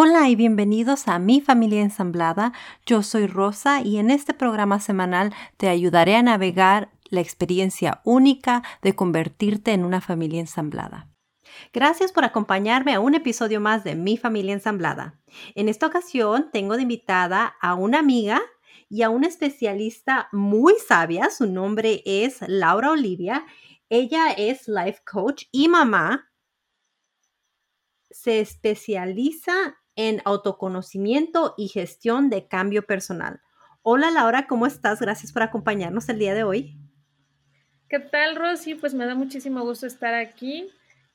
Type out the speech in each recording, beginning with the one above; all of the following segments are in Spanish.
Hola y bienvenidos a Mi Familia Ensamblada. Yo soy Rosa y en este programa semanal te ayudaré a navegar la experiencia única de convertirte en una familia ensamblada. Gracias por acompañarme a un episodio más de Mi Familia Ensamblada. En esta ocasión tengo de invitada a una amiga y a una especialista muy sabia. Su nombre es Laura Olivia. Ella es life coach y mamá se especializa en autoconocimiento y gestión de cambio personal. Hola Laura, ¿cómo estás? Gracias por acompañarnos el día de hoy. ¿Qué tal, Rosy? Pues me da muchísimo gusto estar aquí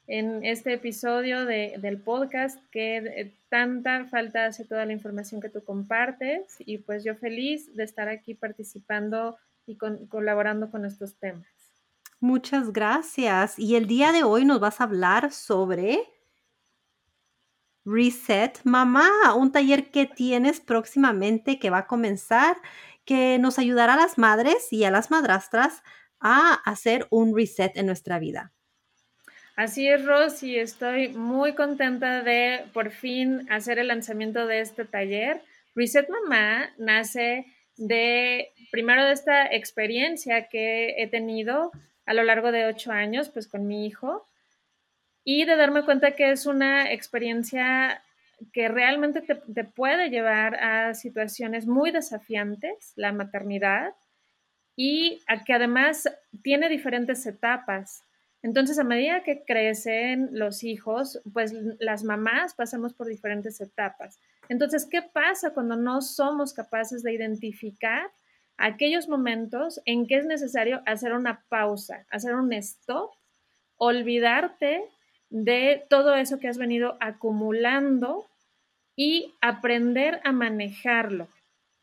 en este episodio del podcast que eh, tanta falta hace toda la información que tú compartes y pues yo feliz de estar aquí participando y colaborando con estos temas. Muchas gracias. Y el día de hoy nos vas a hablar sobre Reset Mamá, un taller que tienes próximamente que va a comenzar, que nos ayudará a las madres y a las madrastras a hacer un reset en nuestra vida. Así es, Rosy, estoy muy contenta de por fin hacer el lanzamiento de este taller. Reset Mamá nace de, primero, de esta experiencia que he tenido a lo largo de ocho años, pues con mi hijo, y de darme cuenta que es una experiencia que realmente te, puede llevar a situaciones muy desafiantes, la maternidad, y a que además tiene diferentes etapas. Entonces, a medida que crecen los hijos, pues las mamás pasamos por diferentes etapas. Entonces, ¿qué pasa cuando no somos capaces de identificar aquellos momentos en que es necesario hacer una pausa, hacer un stop, olvidarte de todo eso que has venido acumulando y aprender a manejarlo,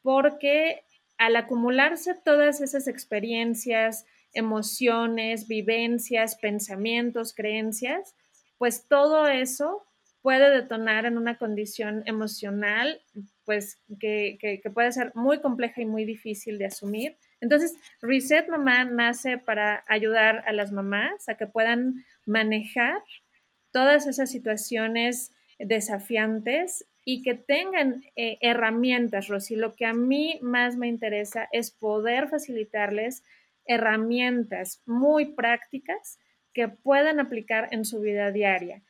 porque al acumularse todas esas experiencias, emociones, vivencias, pensamientos, creencias, pues todo eso puede detonar en una condición emocional, pues que, que, puede ser muy compleja y muy difícil de asumir. Entonces, Reset Mamá nace para ayudar a las mamás a que puedan manejar todas esas situaciones desafiantes y que tengan eh, herramientas, Rosy. Lo que a mí más me interesa es poder facilitarles herramientas muy prácticas que puedan aplicar en su vida diaria.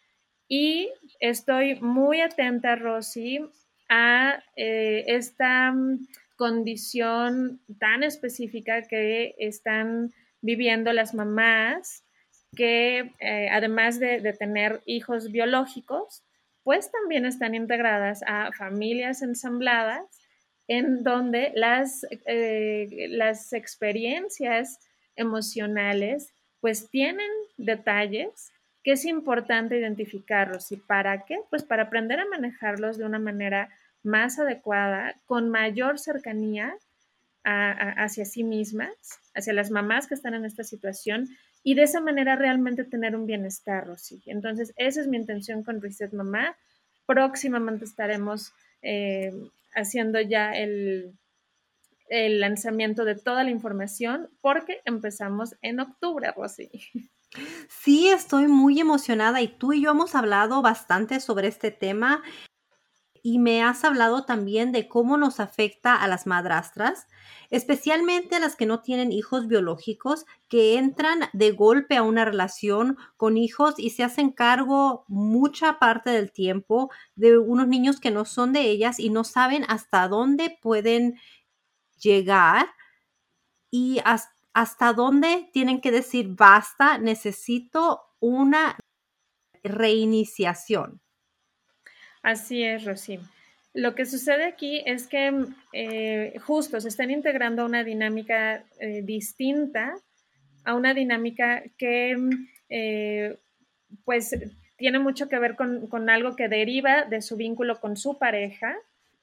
Y estoy muy atenta, Rosy, a eh, esta condición tan específica que están viviendo las mamás que eh, además de, tener hijos biológicos, pues también están integradas a familias ensambladas en donde las, eh, las experiencias emocionales pues tienen detalles que es importante identificarlos. ¿Y para qué? Pues para aprender a manejarlos de una manera más adecuada, con mayor cercanía hacia sí mismas, hacia las mamás que están en esta situación y de esa manera realmente tener un bienestar, Rosy. Entonces, esa es mi intención con Reset Mamá. Próximamente estaremos eh, haciendo ya el, el lanzamiento de toda la información porque empezamos en octubre, Rosy. Sí, estoy muy emocionada y tú y yo hemos hablado bastante sobre este tema y me has hablado también de cómo nos afecta a las madrastras, especialmente a las que no tienen hijos biológicos, que entran de golpe a una relación con hijos y se hacen cargo mucha parte del tiempo de unos niños que no son de ellas y no saben hasta dónde pueden llegar y hasta, dónde tienen que decir basta, necesito una reiniciación. Así es, Rosy. Lo que sucede aquí es que eh, justo se están integrando a una dinámica eh, distinta, a una dinámica que eh, pues tiene mucho que ver con, algo que deriva de su vínculo con su pareja.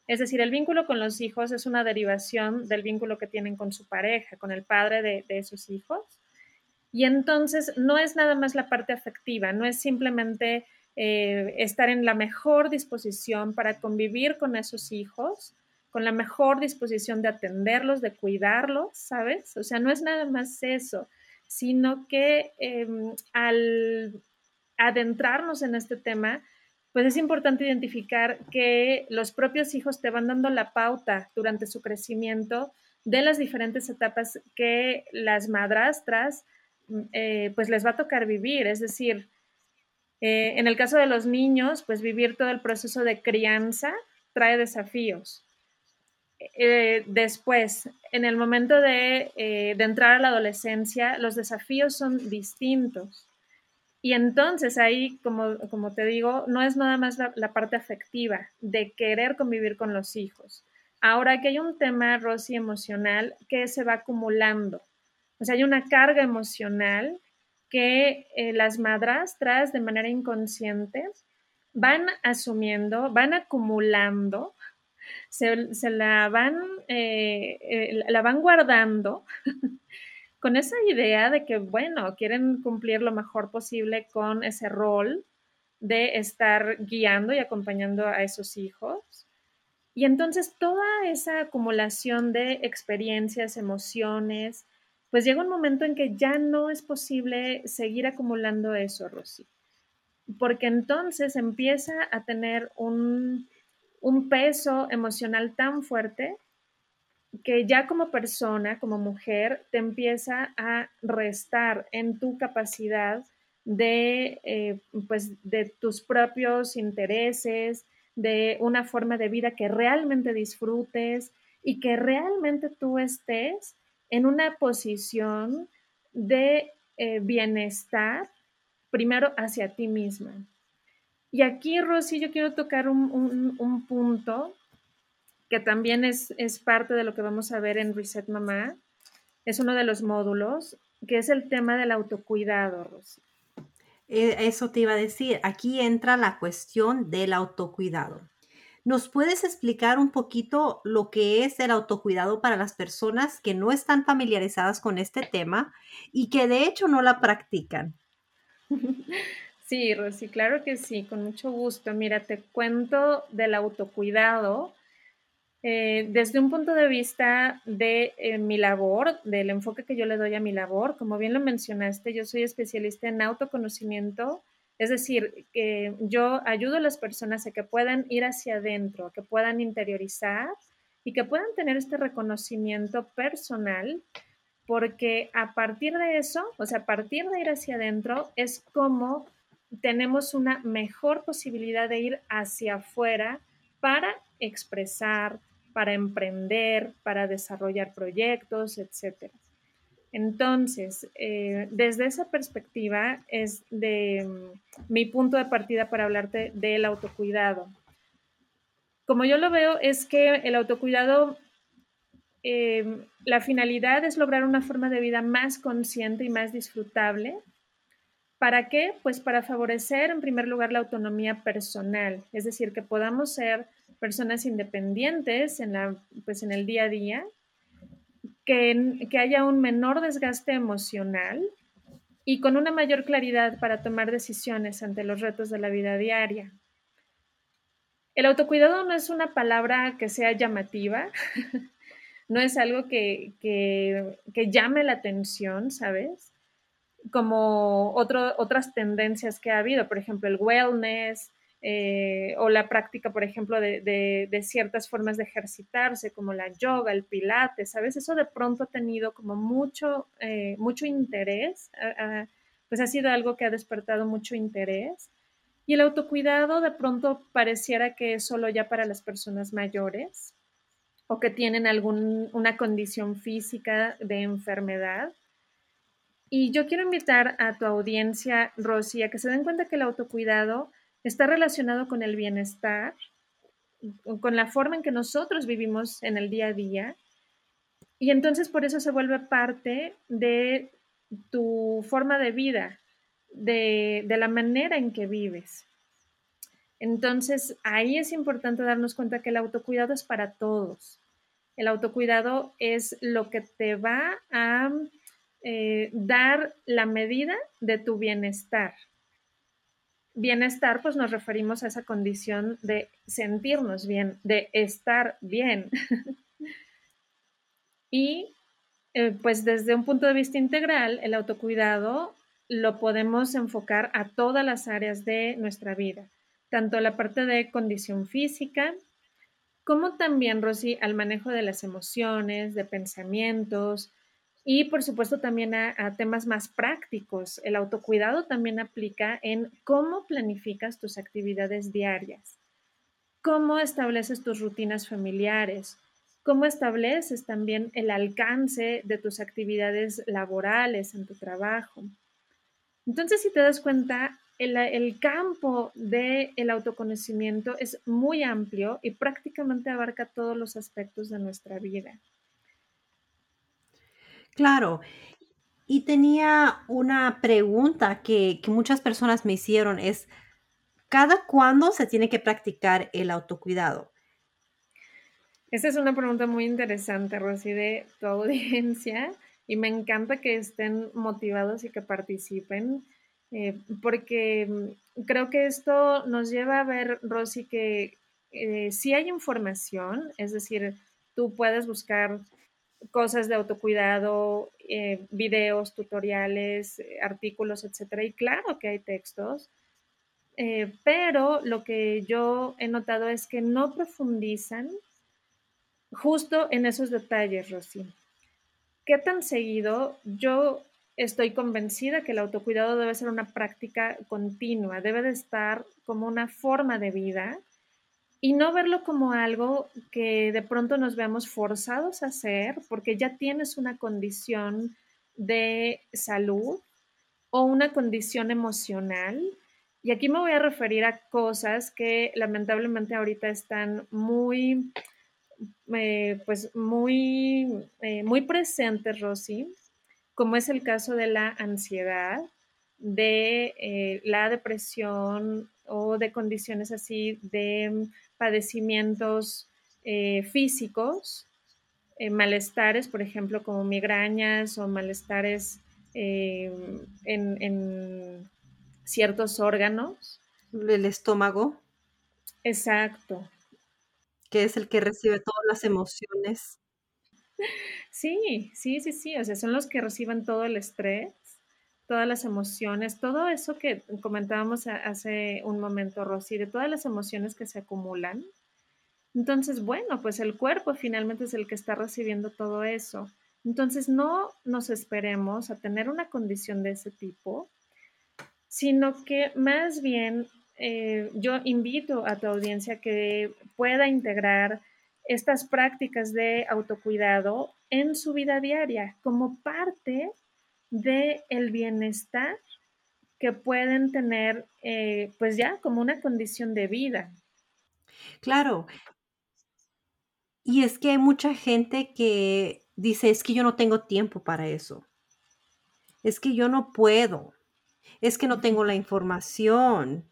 Es decir, el vínculo con los hijos es una derivación del vínculo que tienen con su pareja, con el padre de, de sus hijos. Y entonces no es nada más la parte afectiva, no es simplemente eh, estar en la mejor disposición para convivir con esos hijos, con la mejor disposición de atenderlos, de cuidarlos, ¿sabes? O sea, no es nada más eso, sino que em, al adentrarnos en este tema, pues es importante identificar que los propios hijos te van dando la pauta durante su crecimiento de las diferentes etapas que las madrastras eh, pues les va a tocar vivir. Es decir, eh, en el caso de los niños, pues vivir todo el proceso de crianza trae desafíos. Eh, después, en el momento de, entrar a la adolescencia, los desafíos son distintos. Y entonces ahí, como, como te digo, no es nada más la, parte afectiva de querer convivir con los hijos, Ahora que hay un tema, Rosy, emocional que se va acumulando. O sea, hay una carga emocional que eh, las madrastras de manera inconsciente van asumiendo, van acumulando, se, la, van, eh, eh, la van guardando con esa idea de que, bueno, quieren cumplir lo mejor posible con ese rol de estar guiando y acompañando a esos hijos. Y entonces toda esa acumulación de experiencias, emociones, pues llega un momento en que ya no es posible seguir acumulando eso, Rosy, porque entonces empieza a tener un, un peso emocional tan fuerte que ya como persona, como mujer, te empieza a restar en tu capacidad de, eh, pues, de tus propios intereses, de una forma de vida que realmente disfrutes y que realmente tú estés en una posición de eh, bienestar, primero hacia ti misma. Y aquí, Rosy, yo quiero tocar un, punto que también es, es, parte de lo que vamos a ver en Reset Mamá. Es uno de los módulos, que es el tema del autocuidado, Rosy. Eh, eso te iba a decir, aquí entra la cuestión del autocuidado. ¿Nos puedes explicar un poquito lo que es el autocuidado para las personas que no están familiarizadas con este tema y que de hecho no la practican? Sí, Rosy, claro que sí, con mucho gusto. Mira, te cuento del autocuidado eh, desde un punto de vista de eh, mi labor, del enfoque que yo le doy a mi labor, como bien lo mencionaste, yo soy especialista en autoconocimiento, es decir, que yo ayudo a las personas a que puedan ir hacia adentro, que puedan interiorizar y que puedan tener este reconocimiento personal, porque a partir de eso, o sea, a partir de ir hacia adentro, es como tenemos una mejor posibilidad de ir hacia afuera para expresar, para emprender, para desarrollar proyectos, etc. Entonces, eh, desde esa perspectiva es de mm, mi punto de partida para hablarte del autocuidado. Como yo lo veo, es que el autocuidado, eh, la finalidad es lograr una forma de vida más consciente y más disfrutable. ¿Para qué? Pues para favorecer en primer lugar la autonomía personal, es decir, que podamos ser personas independientes en, la, pues en el día a día, que, que haya un menor desgaste emocional y con una mayor claridad para tomar decisiones ante los retos de la vida diaria. El autocuidado no es una palabra que sea llamativa, no es algo que, que, llame la atención, ¿sabes? Como otras tendencias que ha habido, por ejemplo, el wellness, eh, o la práctica, por ejemplo, de, ciertas formas de ejercitarse, como la yoga, el pilates, ¿sabes? Eso de pronto ha tenido como mucho, eh, mucho interés, pues ha sido algo que ha despertado mucho interés. Y el autocuidado de pronto pareciera que es solo ya para las personas mayores o que tienen alguna condición física de enfermedad. Y yo quiero invitar a tu audiencia, Rosy, a que se den cuenta que el autocuidado está relacionado con el bienestar, con la forma en que nosotros vivimos en el día a día. Y entonces por eso se vuelve parte de tu forma de vida, de, la manera en que vives. Entonces ahí es importante darnos cuenta que el autocuidado es para todos. El autocuidado es lo que te va a eh, dar la medida de tu bienestar bienestar, pues nos referimos a esa condición de sentirnos bien, de estar bien. y eh, pues desde un punto de vista integral, el autocuidado lo podemos enfocar a todas las áreas de nuestra vida, tanto la parte de condición física, como también, Rosy, al manejo de las emociones, de pensamientos y, por supuesto, también a, temas más prácticos. El autocuidado también aplica en cómo planificas tus actividades diarias, cómo estableces tus rutinas familiares, cómo estableces también el alcance de tus actividades laborales en tu trabajo. Entonces, si te das cuenta, el, campo del autoconocimiento es muy amplio y prácticamente abarca todos los aspectos de nuestra vida. Claro. Y tenía una pregunta que, muchas personas me hicieron, es, ¿cada cuándo se tiene que practicar el autocuidado? Esa es una pregunta muy interesante, Rosy, de tu audiencia, y me encanta que estén motivados y que participen. Eh, porque mm, creo que esto nos lleva a ver, Rosy, que eh, si hay información, es decir, tú puedes buscar cosas de autocuidado, eh, videos, tutoriales, artículos, etcétera, y claro que hay textos, pero lo que yo he notado es que no profundizan justo en esos detalles, Rosy. ¿Qué tan seguido yo estoy convencida que el autocuidado debe ser una práctica continua, debe de estar como una forma de vida y no verlo como algo que de pronto nos veamos forzados a hacer porque ya tienes una condición de salud o una condición emocional. Y aquí me voy a referir a cosas que lamentablemente ahorita están muy, eh, pues muy, eh, muy presentes, Rosy, como es el caso de la ansiedad, de eh, la depresión o de condiciones así de padecimientos eh, físicos, eh, malestares, por ejemplo, como migrañas o malestares en, en ciertos órganos. El estómago. Exacto. Que es el que recibe todas las emociones. Sí, sí, sí, sí, o sea, son los que reciben todo el estrés, todas las emociones, todo eso que comentábamos hace un momento, Rosy, de todas las emociones que se acumulan. Entonces, bueno, pues el cuerpo finalmente es el que está recibiendo todo eso. Entonces, no nos esperemos a tener una condición de ese tipo, sino que más bien eh, yo invito a tu audiencia que pueda integrar estas prácticas de autocuidado en su vida diaria como parte del el bienestar que pueden tener, eh, pues ya como una condición de vida. Claro. Y es que hay mucha gente que dice, es que yo no tengo tiempo para eso. Es que yo no puedo. Es que no tengo la información.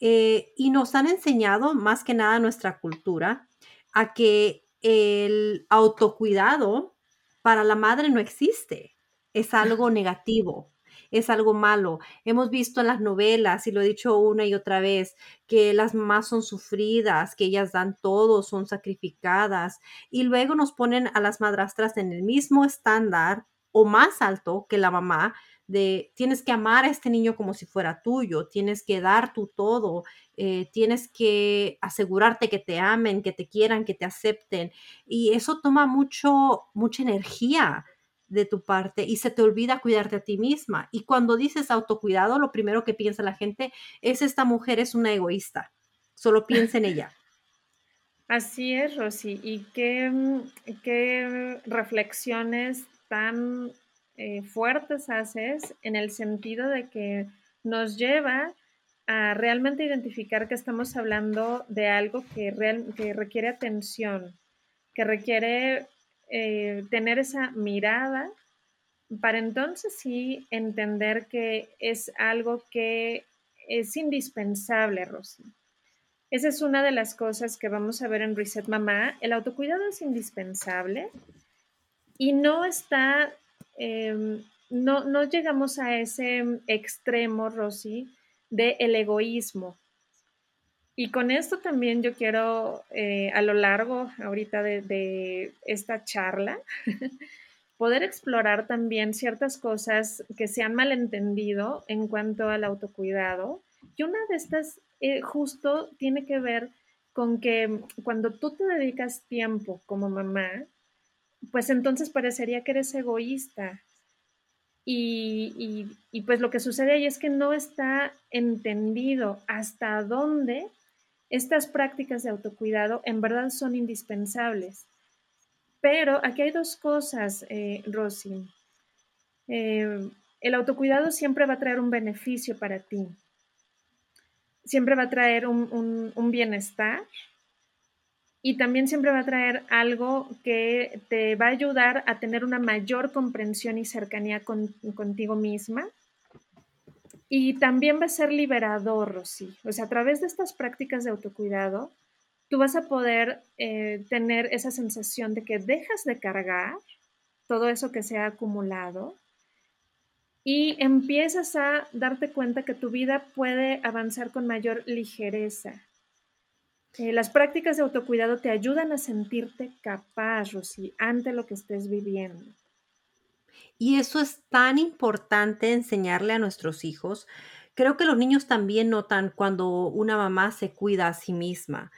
Eh, y nos han enseñado más que nada nuestra cultura a que el autocuidado para la madre no existe. Es algo negativo, es algo malo. Hemos visto en las novelas, y lo he dicho una y otra vez, que las mamás son sufridas, que ellas dan todo, son sacrificadas, y luego nos ponen a las madrastras en el mismo estándar o más alto que la mamá, de tienes que amar a este niño como si fuera tuyo, tienes que dar tu todo, eh, tienes que asegurarte que te amen, que te quieran, que te acepten. Y eso toma mucho, mucha energía de tu parte y se te olvida cuidarte a ti misma. Y cuando dices autocuidado, lo primero que piensa la gente es esta mujer es una egoísta, solo piensa en ella. Así es, Rosy. ¿Y qué, qué reflexiones tan eh, fuertes haces en el sentido de que nos lleva a realmente identificar que estamos hablando de algo que, que requiere atención, que requiere eh, tener esa mirada para entonces sí entender que es algo que es indispensable, Rosy. Esa es una de las cosas que vamos a ver en Reset Mamá. El autocuidado es indispensable y no está Em, no, no llegamos a ese extremo, Rosy, de el egoísmo. Y con esto también yo quiero, eh, a lo largo ahorita de, de esta charla, poder explorar también ciertas cosas que se han malentendido en cuanto al autocuidado. Y una de estas eh, justo tiene que ver con que cuando tú te dedicas tiempo como mamá, pues entonces parecería que eres egoísta. Y, y, pues lo que sucede ahí es que no está entendido hasta dónde estas prácticas de autocuidado en verdad son indispensables. Pero aquí hay dos cosas, eh, Rosy. Eh, el autocuidado siempre va a traer un beneficio para ti. Siempre va a traer un, bienestar y también siempre va a traer algo que te va a ayudar a tener una mayor comprensión y cercanía contigo misma. Y también va a ser liberador, Rosy. O sea, a través de estas prácticas de autocuidado, tú vas a poder eh, tener esa sensación de que dejas de cargar todo eso que se ha acumulado y empiezas a darte cuenta que tu vida puede avanzar con mayor ligereza. Eh, las prácticas de autocuidado te ayudan a sentirte capaz, Rosy, ante lo que estés viviendo. Y eso es tan importante enseñarle a nuestros hijos. Creo que los niños también notan cuando una mamá se cuida a sí misma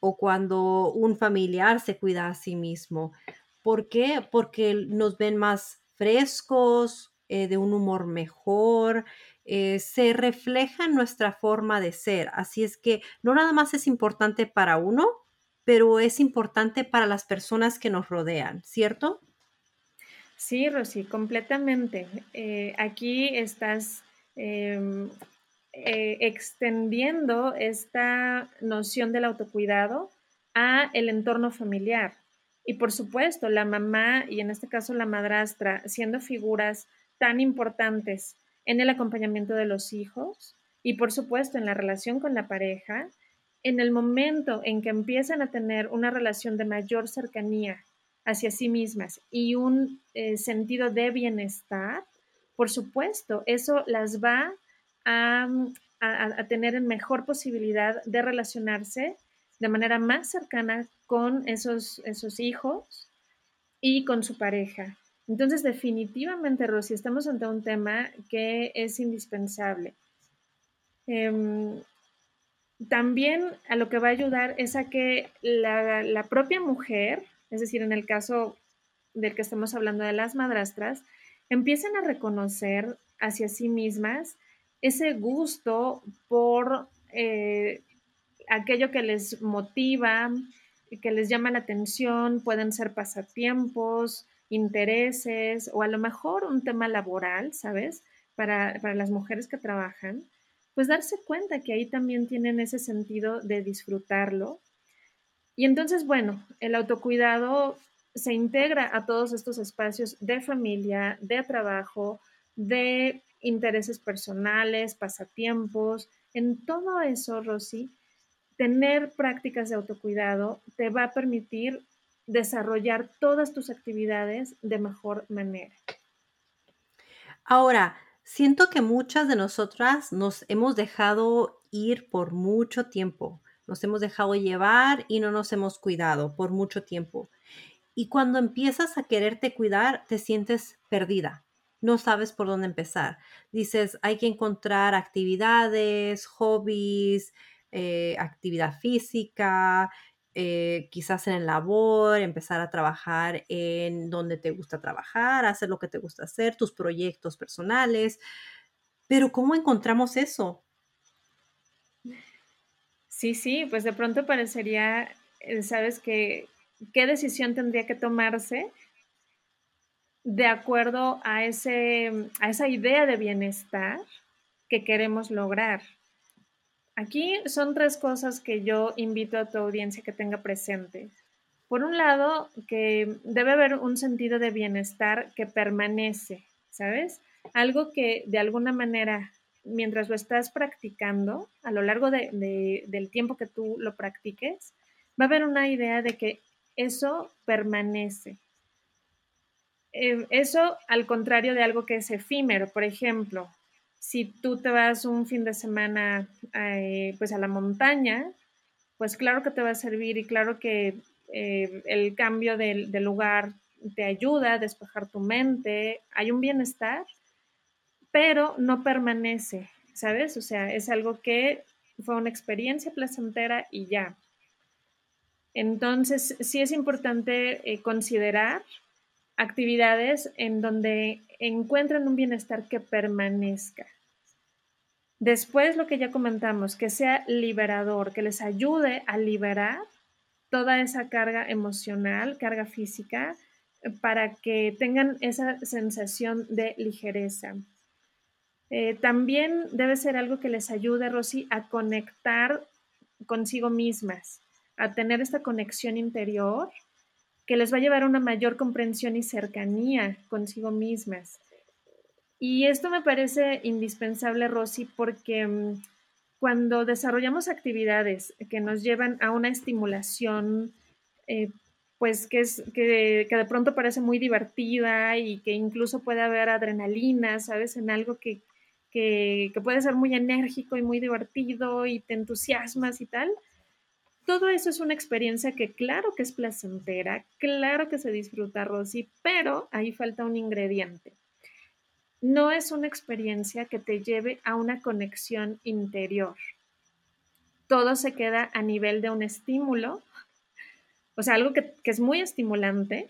o cuando un familiar se cuida a sí mismo. ¿Por qué? Porque nos ven más frescos, eh, de un humor mejor, eh, se refleja en nuestra forma de ser. Así es que no nada más es importante para uno, pero es importante para las personas que nos rodean, ¿cierto? Sí, Rosy, completamente. Eh, aquí estás em, extendiendo esta noción del autocuidado a el entorno familiar. Y por supuesto, la mamá y en este caso la madrastra, siendo figuras tan importantes en el acompañamiento de los hijos y por supuesto en la relación con la pareja, en el momento en que empiezan a tener una relación de mayor cercanía hacia sí mismas y un eh, sentido de bienestar, por supuesto, eso las va a, tener en mejor posibilidad de relacionarse de manera más cercana con esos, esos hijos y con su pareja. Entonces, definitivamente, Rosy, estamos ante un tema que es indispensable. Em, también a lo que va a ayudar es a que la, propia mujer, es decir, en el caso del que estamos hablando de las madrastras, empiecen a reconocer hacia sí mismas ese gusto por eh, aquello que les motiva, que les llama la atención, pueden ser pasatiempos, intereses o a lo mejor un tema laboral, ¿sabes? Para, las mujeres que trabajan, pues darse cuenta que ahí también tienen ese sentido de disfrutarlo. Y entonces, bueno, el autocuidado se integra a todos estos espacios de familia, de trabajo, de intereses personales, pasatiempos. En todo eso, Rosy, tener prácticas de autocuidado te va a permitir desarrollar todas tus actividades de mejor manera. Ahora, siento que muchas de nosotras nos hemos dejado ir por mucho tiempo, nos hemos dejado llevar y no nos hemos cuidado por mucho tiempo. Y cuando empiezas a quererte cuidar, te sientes perdida. No sabes por dónde empezar. Dices, hay que encontrar actividades, hobbies, eh, actividad física, eh, quizás en labor, empezar a trabajar en donde te gusta trabajar, hacer lo que te gusta hacer, tus proyectos personales. Pero ¿cómo encontramos eso? Sí, sí, pues de pronto parecería, eh, sabes que, ¿qué decisión tendría que tomarse de acuerdo a, ese, a esa idea de bienestar que queremos lograr? Aquí son tres cosas que yo invito a tu audiencia que tenga presente. Por un lado, que debe haber un sentido de bienestar que permanece, ¿sabes? Algo que de alguna manera, mientras lo estás practicando, a lo largo del tiempo que tú lo practiques, va a haber una idea de que eso permanece. Eh, eso al contrario de algo que es efímero, por ejemplo, si tú te vas un fin de semana eh, pues a la montaña, pues claro que te va a servir y claro que eh, el cambio de, lugar te ayuda a despejar tu mente, hay un bienestar, pero no permanece, ¿sabes? O sea, es algo que fue una experiencia placentera y ya. Entonces, sí es importante eh, considerar actividades en donde encuentren un bienestar que permanezca. Después, lo que ya comentamos, que sea liberador, que les ayude a liberar toda esa carga emocional, carga física, para que tengan esa sensación de ligereza. Eh, también debe ser algo que les ayude, Rosy, a conectar consigo mismas, a tener esta conexión interior que les va a llevar a una mayor comprensión y cercanía consigo mismas. Y esto me parece indispensable, Rosy, porque mm, cuando desarrollamos actividades que nos llevan a una estimulación, eh, pues que, es, que, de pronto parece muy divertida y que incluso puede haber adrenalina, ¿sabes? En algo que, que, puede ser muy enérgico y muy divertido y te entusiasmas y tal. Todo eso es una experiencia que claro que es placentera, claro que se disfruta, Rosy, pero ahí falta un ingrediente. No es una experiencia que te lleve a una conexión interior. Todo se queda a nivel de un estímulo, o sea, algo que, que es muy estimulante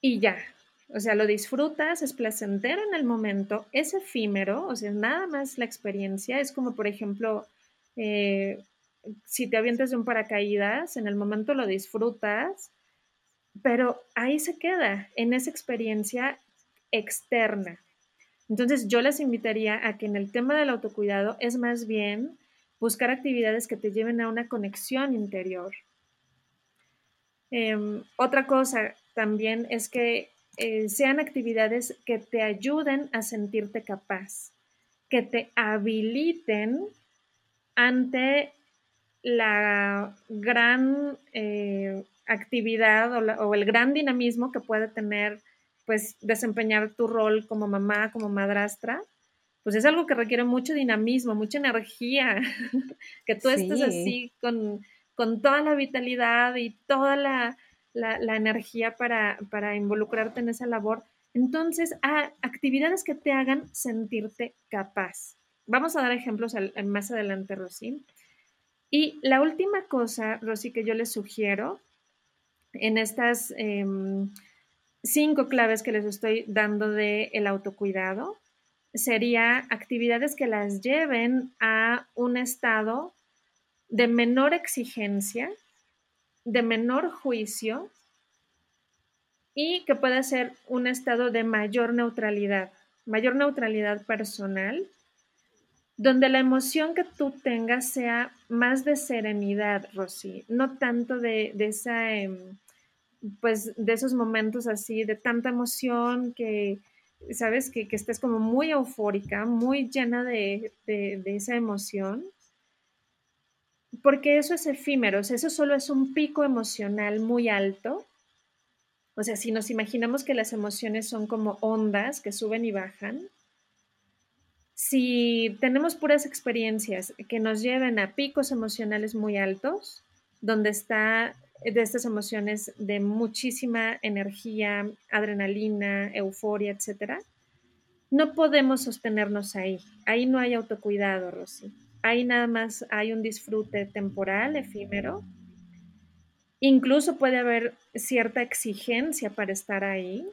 y ya, o sea, lo disfrutas, es placentero en el momento, es efímero, o sea, nada más la experiencia. Es como, por ejemplo, eh, si te avientas de un paracaídas, en el momento lo disfrutas, pero ahí se queda, en esa experiencia externa. Entonces, yo les invitaría a que en el tema del autocuidado es más bien buscar actividades que te lleven a una conexión interior. Em, otra cosa también es que eh, sean actividades que te ayuden a sentirte capaz, que te habiliten ante la gran eh, actividad o, el gran dinamismo que puede tener, pues, desempeñar tu rol como mamá, como madrastra, pues es algo que requiere mucho dinamismo, mucha energía, que tú estés así con, con toda la vitalidad y toda la, la, energía para, involucrarte en esa labor. Entonces, a actividades que te hagan sentirte capaz. Vamos a dar ejemplos más adelante, Rosy. Y la última cosa, Rosy, que yo les sugiero en estas em, cinco claves que les estoy dando de el autocuidado, sería actividades que las lleven a un estado de menor exigencia, de menor juicio y que pueda ser un estado de mayor neutralidad, mayor neutralidad personal, donde la emoción que tú tengas sea más de serenidad, Rosy, no tanto de, esa, em, pues, de esos momentos así, de tanta emoción que, sabes, que, estés como muy eufórica, muy llena de esa emoción porque eso es efímero, eso solo es un pico emocional muy alto. O sea, si nos imaginamos que las emociones son como ondas que suben y bajan, si tenemos puras experiencias que nos lleven a picos emocionales muy altos, donde está de estas emociones de muchísima energía, adrenalina, euforia, etcétera, no podemos sostenernos ahí. Ahí no hay autocuidado, Rosy. Ahí nada más hay un disfrute temporal, efímero. Incluso puede haber cierta exigencia para estar ahí.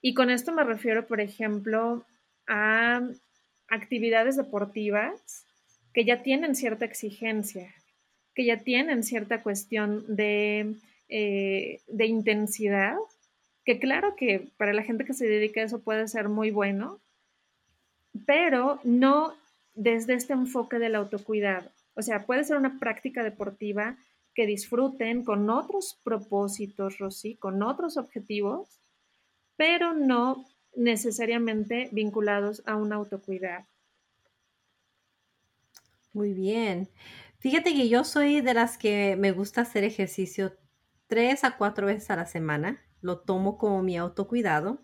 Y con esto me refiero, por ejemplo, a actividades deportivas que ya tienen cierta exigencia, que ya tienen cierta cuestión de, eh, de intensidad, que claro que para la gente que se dedica a eso puede ser muy bueno, pero no desde este enfoque del autocuidado. O sea, puede ser una práctica deportiva que disfruten con otros propósitos, Rosy, con otros objetivos, pero no necesariamente vinculados a un autocuidado. Muy bien. Fíjate que yo soy de las que me gusta hacer ejercicio tres a cuatro veces a la semana. Lo tomo como mi autocuidado.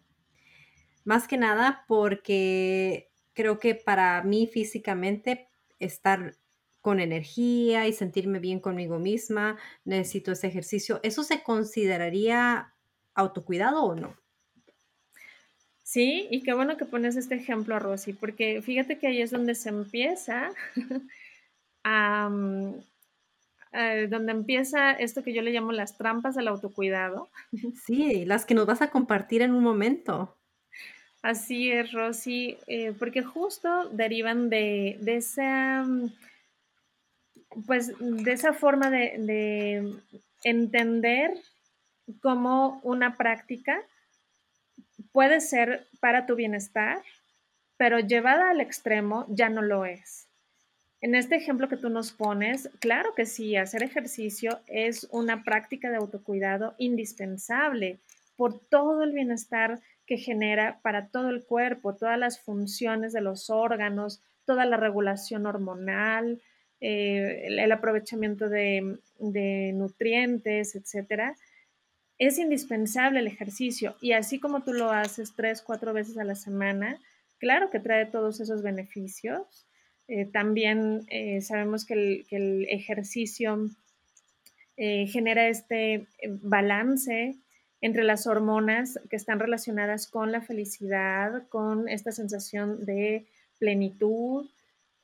Más que nada porque creo que para mí físicamente estar con energía y sentirme bien conmigo misma, necesito ese ejercicio. ¿Eso se consideraría autocuidado o no? Sí, y qué bueno que pones este ejemplo, Rosy, porque fíjate que ahí es donde se empieza eh, donde empieza esto que yo le llamo las trampas del autocuidado. Sí, las que nos vas a compartir en un momento. Así es, Rosy, eh, porque justo derivan de, de, esa, pues, de esa forma de, de entender cómo una práctica puede ser para tu bienestar, pero llevada al extremo ya no lo es. En este ejemplo que tú nos pones, claro que sí, hacer ejercicio es una práctica de autocuidado indispensable por todo el bienestar que genera para todo el cuerpo, todas las funciones de los órganos, toda la regulación hormonal, eh, el, aprovechamiento de, nutrientes, etcétera. Es indispensable el ejercicio y así como tú lo haces tres, cuatro veces a la semana, claro que trae todos esos beneficios eh, también eh, sabemos que el, ejercicio genera este balance entre las hormonas que están relacionadas con la felicidad, con esta sensación de plenitud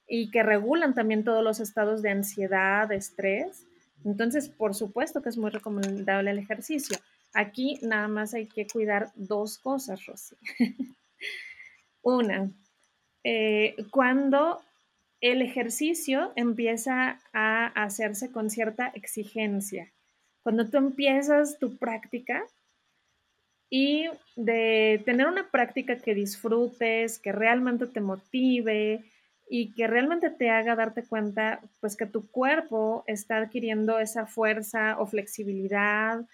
y que regulan también todos los estados de ansiedad, de estrés. Entonces, por supuesto que es muy recomendable el ejercicio. Aquí nada más hay que cuidar dos cosas, Rosy. Una, cuando el ejercicio empieza a hacerse con cierta exigencia. Cuando tú empiezas tu práctica y de tener una práctica que disfrutes, que realmente te motive y que realmente te haga darte cuenta, pues que tu cuerpo está adquiriendo esa fuerza o flexibilidad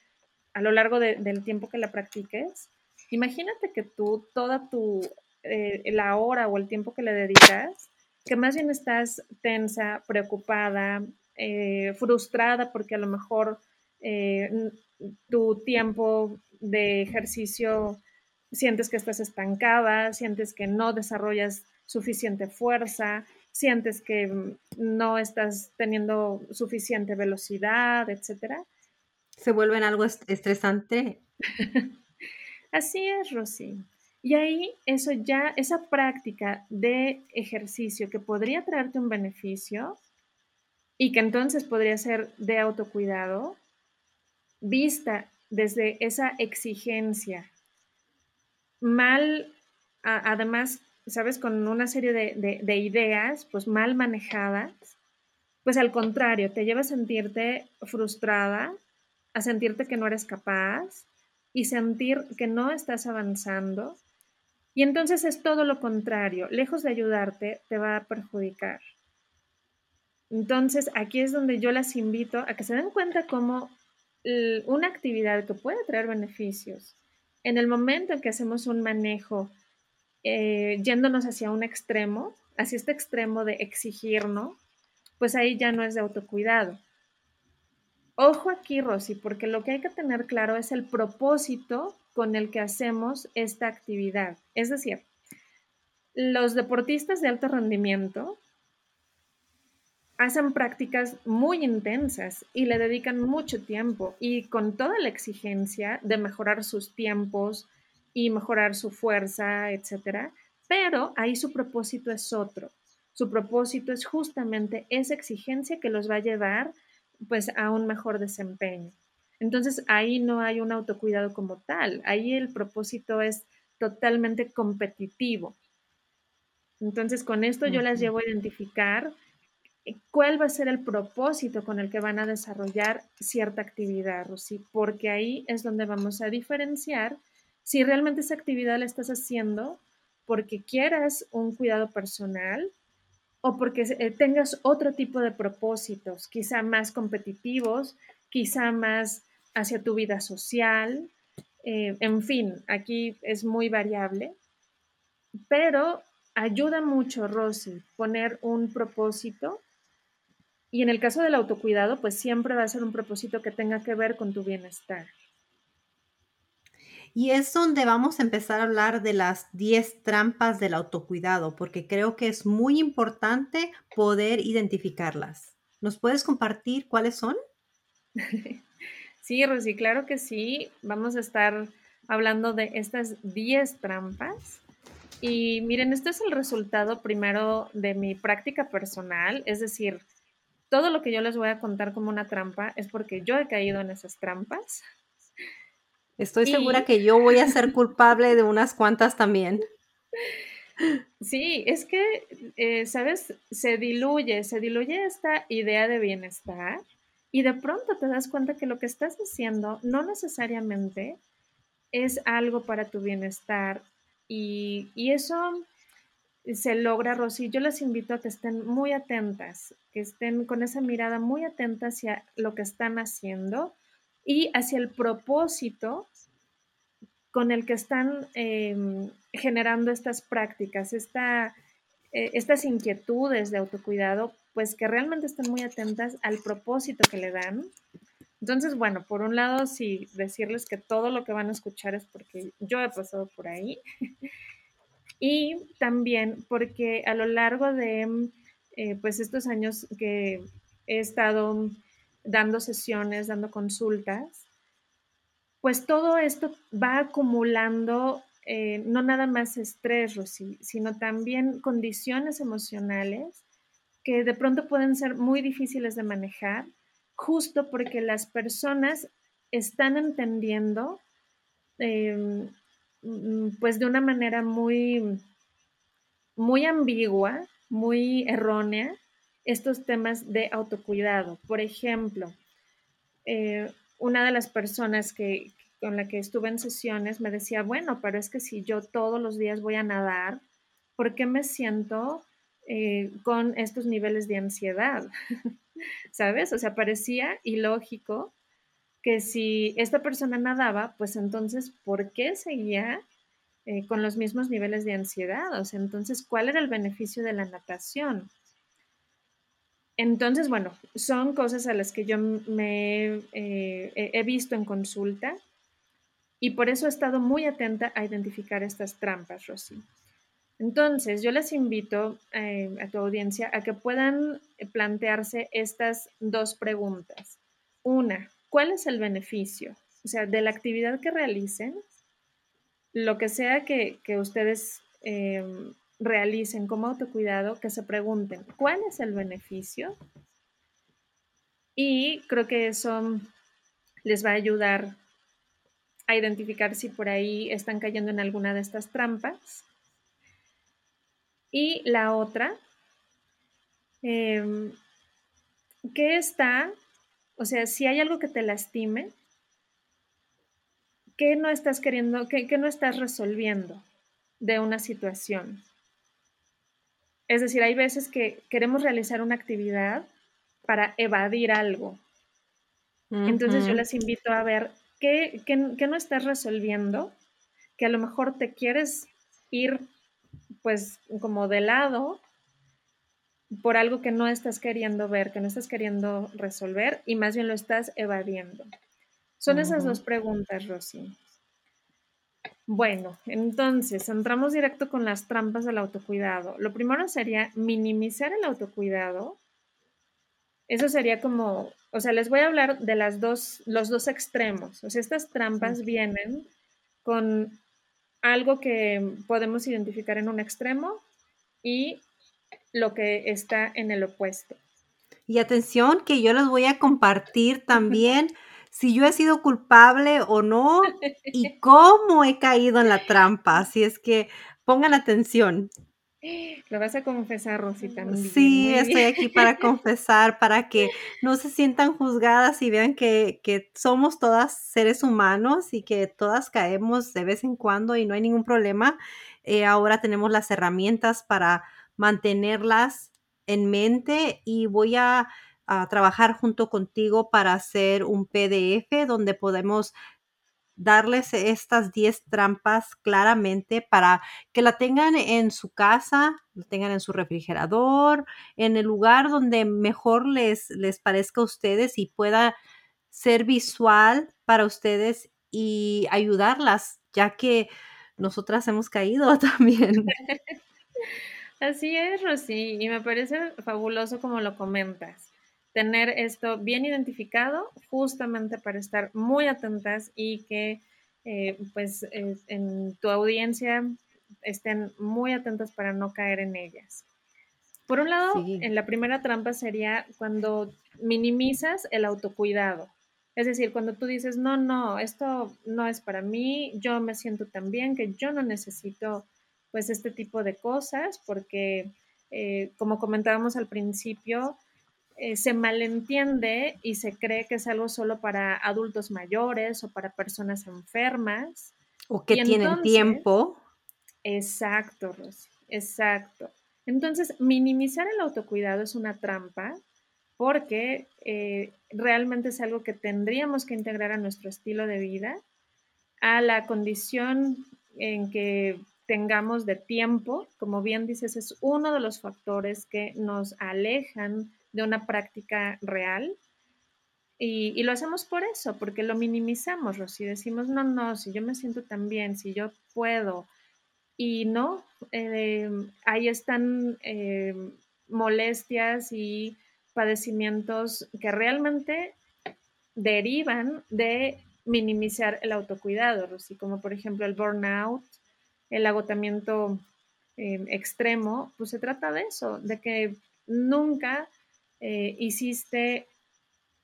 a lo largo del tiempo que la practiques. Imagínate que tú toda tu, eh, la hora o el tiempo que le dedicas, que más bien estás tensa, preocupada, eh, frustrada porque a lo mejor eh, tu tiempo de ejercicio sientes que estás estancada, sientes que no desarrollas suficiente fuerza, sientes que no estás teniendo suficiente velocidad, etcétera. Se vuelven algo estresante. Así es, Rosy. Y ahí eso ya, esa práctica de ejercicio que podría traerte un beneficio y que entonces podría ser de autocuidado, vista desde esa exigencia, mal, además, sabes, con una serie de, de ideas, pues mal manejadas, pues al contrario, te lleva a sentirte frustrada, a sentirte que no eres capaz y sentir que no estás avanzando. Y entonces es todo lo contrario, lejos de ayudarte, te va a perjudicar. Entonces aquí es donde yo las invito a que se den cuenta cómo una actividad que puede traer beneficios, en el momento en que hacemos un manejo eh, yéndonos hacia un extremo, hacia este extremo de exigirnos, pues ahí ya no es de autocuidado. Ojo aquí, Rosy, porque lo que hay que tener claro es el propósito con el que hacemos esta actividad. Es decir, los deportistas de alto rendimiento hacen prácticas muy intensas y le dedican mucho tiempo y con toda la exigencia de mejorar sus tiempos y mejorar su fuerza, etcétera. Pero ahí su propósito es otro. Su propósito es justamente esa exigencia que los va a llevar pues a un mejor desempeño. Entonces ahí no hay un autocuidado como tal, ahí el propósito es totalmente competitivo. Entonces con esto yo las llevo a identificar cuál va a ser el propósito con el que van a desarrollar cierta actividad, Rosy, porque ahí es donde vamos a diferenciar si realmente esa actividad la estás haciendo porque quieras un cuidado personal o porque eh, tengas otro tipo de propósitos, quizá más competitivos, quizá más hacia tu vida social, eh, en fin, aquí es muy variable, pero ayuda mucho, Rosy, poner un propósito. Y en el caso del autocuidado, pues siempre va a ser un propósito que tenga que ver con tu bienestar. Y es donde vamos a empezar a hablar de las 10 trampas del autocuidado, porque creo que es muy importante poder identificarlas. ¿Nos puedes compartir cuáles son? Sí, Rosy, claro que sí. Vamos a estar hablando de estas 10 trampas. Y miren, esto es el resultado primero de mi práctica personal, es decir, todo lo que yo les voy a contar como una trampa es porque yo he caído en esas trampas. Estoy segura que yo voy a ser culpable de unas cuantas también. Sí, es que, eh, ¿sabes? Se diluye, se diluye esta idea de bienestar y de pronto te das cuenta que lo que estás haciendo no necesariamente es algo para tu bienestar y, y eso se logra, Rosy. Yo les invito a que estén muy atentas, que estén con esa mirada muy atenta hacia lo que están haciendo y hacia el propósito con el que están em, generando estas prácticas, esta, eh, estas inquietudes de autocuidado, pues que realmente estén muy atentas al propósito que le dan. Entonces, bueno, por un lado, sí, decirles que todo lo que van a escuchar es porque yo he pasado por ahí. Y también porque a lo largo de eh, pues estos años que he estado dando sesiones, dando consultas, pues todo esto va acumulando eh, no nada más estrés, Rosy, sino también condiciones emocionales que de pronto pueden ser muy difíciles de manejar, justo porque las personas están entendiendo, em, mm, pues de una manera muy, muy ambigua, muy errónea, estos temas de autocuidado. Por ejemplo, eh, una de las personas que, con la que estuve en sesiones me decía, bueno, pero es que si yo todos los días voy a nadar, ¿por qué me siento eh, con estos niveles de ansiedad? ¿Sabes? O sea, parecía ilógico que si esta persona nadaba, pues entonces, ¿por qué seguía eh, con los mismos niveles de ansiedad? O sea, entonces, ¿cuál era el beneficio de la natación? Entonces, bueno, son cosas a las que yo me eh, he visto en consulta y por eso he estado muy atenta a identificar estas trampas, Rosy. Entonces, yo les invito eh, a tu audiencia a que puedan plantearse estas dos preguntas. Una, ¿cuál es el beneficio? O sea, de la actividad que realicen, lo que sea que, ustedes eh, realicen como autocuidado, que se pregunten, ¿cuál es el beneficio? Y creo que eso les va a ayudar a identificar si por ahí están cayendo en alguna de estas trampas. Y la otra, em, ¿qué está? O sea, si hay algo que te lastime, ¿qué no estás queriendo, qué, qué no estás resolviendo de una situación? Es decir, hay veces que queremos realizar una actividad para evadir algo. Entonces yo les invito a ver qué, no estás resolviendo, que a lo mejor te quieres ir pues como de lado por algo que no estás queriendo ver, que no estás queriendo resolver y más bien lo estás evadiendo. Son esas dos preguntas, Rosy. Bueno, entonces entramos directo con las trampas del autocuidado. Lo primero sería minimizar el autocuidado. Eso sería como, o sea, les voy a hablar de las dos, los dos extremos. O sea, estas trampas vienen con algo que podemos identificar en un extremo y lo que está en el opuesto. Y atención, que yo les voy a compartir también si yo he sido culpable o no y cómo he caído en la trampa. Así es que pongan atención. Lo vas a confesar, Rosita. Sí, estoy aquí para confesar, para que no se sientan juzgadas y vean que, somos todas seres humanos y que todas caemos de vez en cuando y no hay ningún problema. Eh, ahora tenemos las herramientas para mantenerlas en mente y voy a trabajar junto contigo para hacer un PDF donde podemos darles estas 10 trampas claramente para que la tengan en su casa, la tengan en su refrigerador, en el lugar donde mejor les, les parezca a ustedes y pueda ser visual para ustedes y ayudarlas, ya que nosotras hemos caído también. Así es, Rosy, y me parece fabuloso como lo comentas tener esto bien identificado justamente para estar muy atentas y que eh, pues en tu audiencia estén muy atentas para no caer en ellas. Por un lado, en la primera trampa sería cuando minimizas el autocuidado. Es decir, cuando tú dices, no, no, esto no es para mí, yo me siento tan bien que yo no necesito pues este tipo de cosas porque, eh, como comentábamos al principio, eh, se malentiende y se cree que es algo solo para adultos mayores o para personas enfermas. O que tienen tiempo. Exacto, Rosy, exacto. Entonces, minimizar el autocuidado es una trampa porque eh, realmente es algo que tendríamos que integrar a nuestro estilo de vida, a la condición en que tengamos de tiempo, como bien dices, es uno de los factores que nos alejan de una práctica real. Y, lo hacemos por eso, porque lo minimizamos, Si Decimos, no, no, si yo me siento tan bien, si yo puedo. Y no, eh, ahí están eh, molestias y padecimientos que realmente derivan de minimizar el autocuidado, Rosy, como por ejemplo el burnout, el agotamiento eh, extremo, pues se trata de eso, de que nunca eh, hiciste,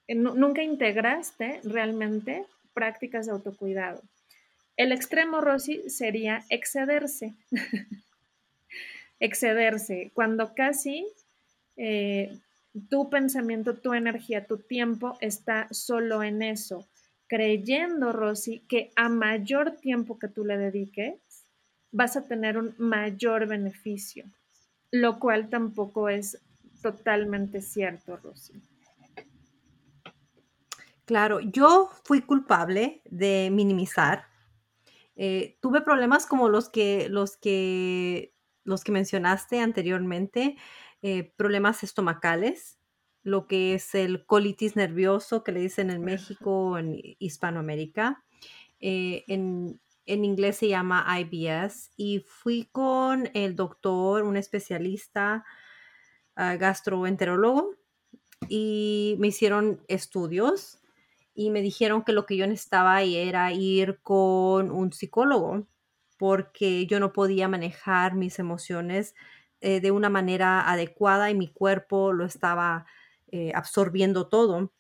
eh, nunca integraste realmente prácticas de autocuidado. El extremo, Rosy, sería excederse. excederse, cuando casi tu pensamiento, tu energía, tu tiempo está solo en eso, creyendo, Rosy, que a mayor tiempo que tú le dediques, vas a tener un mayor beneficio, lo cual tampoco es totalmente cierto, Rosy. Claro, yo fui culpable de minimizar. Eh, tuve problemas como los que, los que, los que mencionaste anteriormente. Eh, problemas estomacales, lo que es el colitis nervioso que le dicen en México, en Hispanoamérica. Eh, en, inglés se llama IBS y fui con el doctor, un especialista ah, gastroenterólogo y me hicieron estudios y me dijeron que lo que yo necesitaba era ir con un psicólogo porque yo no podía manejar mis emociones eh, de una manera adecuada y mi cuerpo lo estaba eh, absorbiendo todo.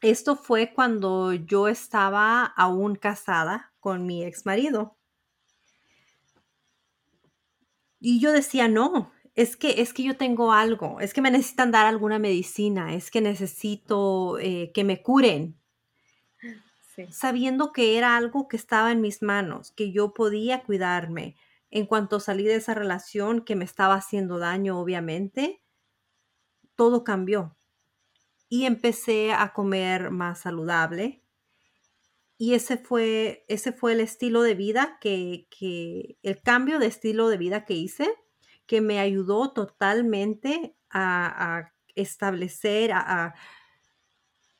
Esto fue cuando yo estaba aún casada con mi ex marido. Y yo decía, no, es que, es que yo tengo algo, es que me necesitan dar alguna medicina, es que necesito eh, que me curen. Sabiendo que era algo que estaba en mis manos, que yo podía cuidarme, en cuanto salí de esa relación que me estaba haciendo daño, obviamente, todo cambió. Y empecé a comer más saludable. Y ese fue, ese fue el estilo de vida que, el cambio de estilo de vida que hice, que me ayudó totalmente a, establecer, a,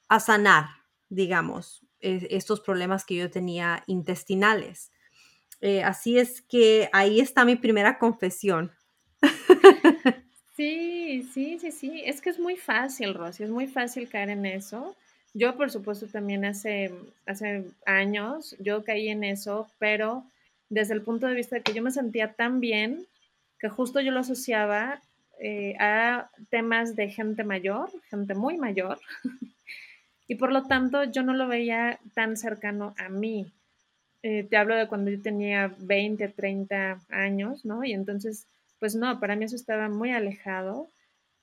a, sanar, digamos, estos problemas que yo tenía intestinales. Eh, así es que ahí está mi primera confesión. Sí, sí, sí, sí. Es que es muy fácil, Rosy, es muy fácil caer en eso. Yo, por supuesto, también hace, hace años, yo caí en eso, pero desde el punto de vista de que yo me sentía tan bien que justo yo lo asociaba eh, a temas de gente mayor, gente muy mayor, y por lo tanto yo no lo veía tan cercano a mí. Eh, te hablo de cuando yo tenía 20, 30 años, ¿no? Y entonces, pues no, para mí eso estaba muy alejado.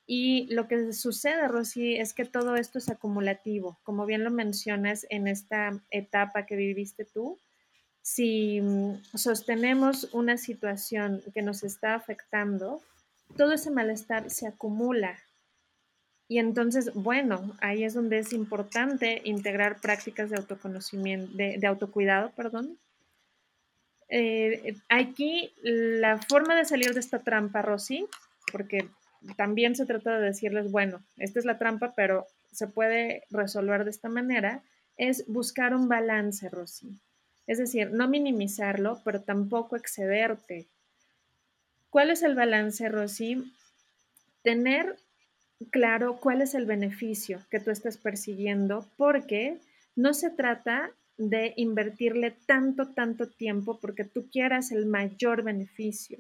Y lo que sucede, Rosy, es que todo esto es acumulativo. Como bien lo mencionas en esta etapa que viviste tú, si mm, sostenemos una situación que nos está afectando, todo ese malestar se acumula y entonces, bueno, ahí es donde es importante integrar prácticas de autoconocimiento, de, autocuidado, perdón. Eh, aquí la forma de salir de esta trampa, Rosy, porque también se trata de decirles, bueno, esta es la trampa, pero se puede resolver de esta manera, es buscar un balance, Rosy. Es decir, no minimizarlo, pero tampoco excederte. ¿Cuál es el balance, Rosy? Tener claro cuál es el beneficio que tú estás persiguiendo, porque no se trata de invertirle tanto, tanto tiempo porque tú quieras el mayor beneficio.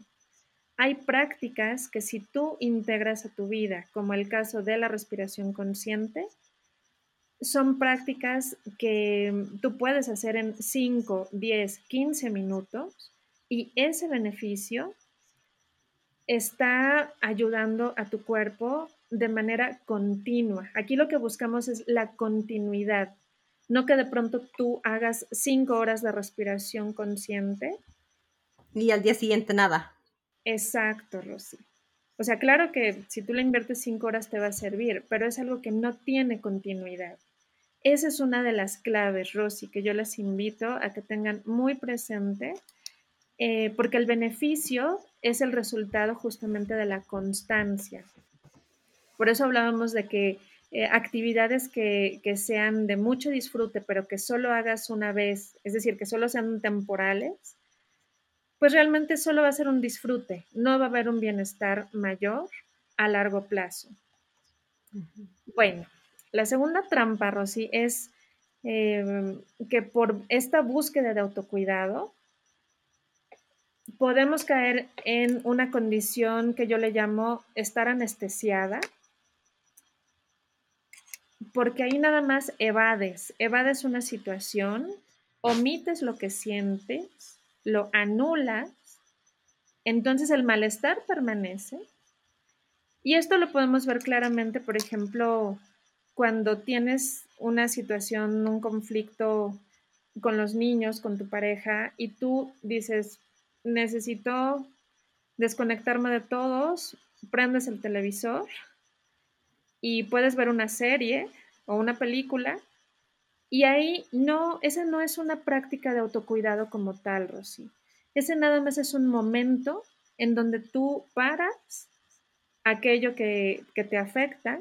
Hay prácticas que si tú integras a tu vida, como el caso de la respiración consciente, son prácticas que tú puedes hacer en 5, 10, 15 minutos y ese beneficio está ayudando a tu cuerpo de manera continua. Aquí lo que buscamos es la continuidad, no que de pronto tú hagas cinco horas de respiración consciente. Y al día siguiente nada. Exacto, Rosy. O sea, claro que si tú le inviertes cinco horas te va a servir, pero es algo que no tiene continuidad. Esa es una de las claves, Rosy, que yo les invito a que tengan muy presente, eh, porque el beneficio es el resultado justamente de la constancia. Por eso hablábamos de que eh, actividades que, que, sean de mucho disfrute, pero que solo hagas una vez, es decir, que solo sean temporales, pues realmente solo va a ser un disfrute, no va a haber un bienestar mayor a largo plazo. Bueno, la segunda trampa, Rosy, es em, que por esta búsqueda de autocuidado podemos caer en una condición que yo le llamo estar anestesiada, porque ahí nada más evades, evades una situación, omites lo que sientes lo anulas, entonces el malestar permanece. Y esto lo podemos ver claramente, por ejemplo, cuando tienes una situación, un conflicto con los niños, con tu pareja, y tú dices, necesito desconectarme de todos, prendes el televisor y puedes ver una serie o una película y ahí no, esa no es una práctica de autocuidado como tal, Rosy. Ese nada más es un momento en donde tú paras aquello que, que te afecta,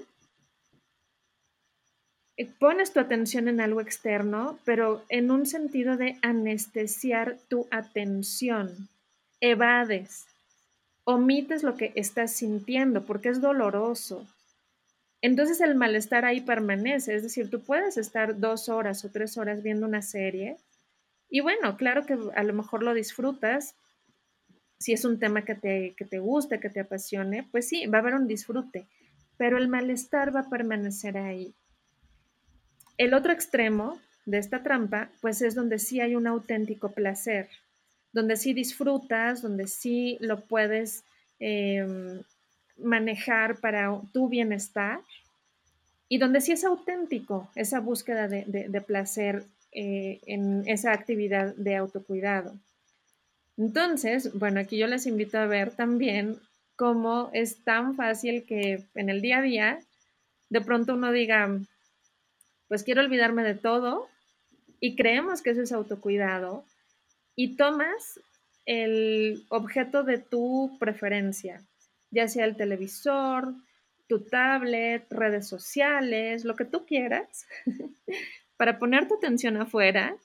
eh, pones tu atención en algo externo, pero en un sentido de anestesiar tu atención. Evades, omites lo que estás sintiendo porque es doloroso, entonces el malestar ahí permanece, es decir, tú puedes estar dos horas o tres horas viendo una serie y bueno, claro que a lo mejor lo disfrutas, si es un tema que te, que te guste, que te apasione, pues sí, va a haber un disfrute, pero el malestar va a permanecer ahí. El otro extremo de esta trampa, pues es donde sí hay un auténtico placer, donde sí disfrutas, donde sí lo puedes em, manejar para tu bienestar y donde sí es auténtico esa búsqueda de, placer eh, en esa actividad de autocuidado. Entonces, bueno, aquí yo les invito a ver también cómo es tan fácil que en el día a día de pronto uno diga, pues quiero olvidarme de todo y creemos que eso es autocuidado y tomas el objeto de tu preferencia, ya sea el televisor, tu tablet, redes sociales, lo que tú quieras, para poner tu atención afuera.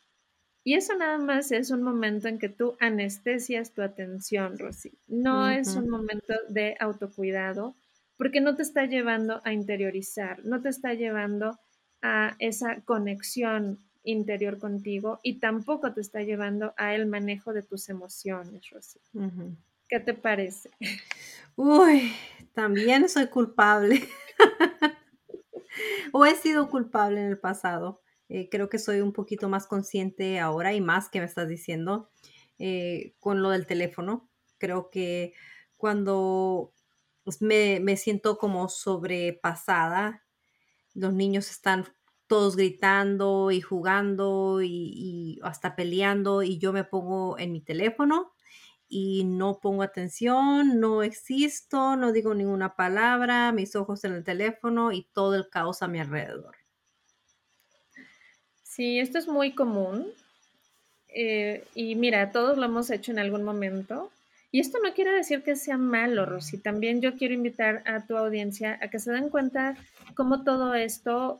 Y eso nada más es un momento en que tú anestesias tu atención, Rosy. No es un momento de autocuidado porque no te está llevando a interiorizar, no te está llevando a esa conexión interior contigo y tampoco te está llevando a el manejo de tus emociones, Rosy. ¿Qué te parece? Uy, también soy culpable. o he sido culpable en el pasado. Eh, creo que soy un poquito más consciente ahora y más que me estás diciendo eh, con lo del teléfono. Creo que cuando pues, me, siento como sobrepasada, los niños están todos gritando y jugando y, hasta peleando y yo me pongo en mi teléfono y no pongo atención, no existo, no digo ninguna palabra, mis ojos en el teléfono y todo el caos a mi alrededor. Sí, esto es muy común. Eh, y mira, todos lo hemos hecho en algún momento. Y esto no quiere decir que sea malo, Rosy. También yo quiero invitar a tu audiencia a que se den cuenta cómo todo esto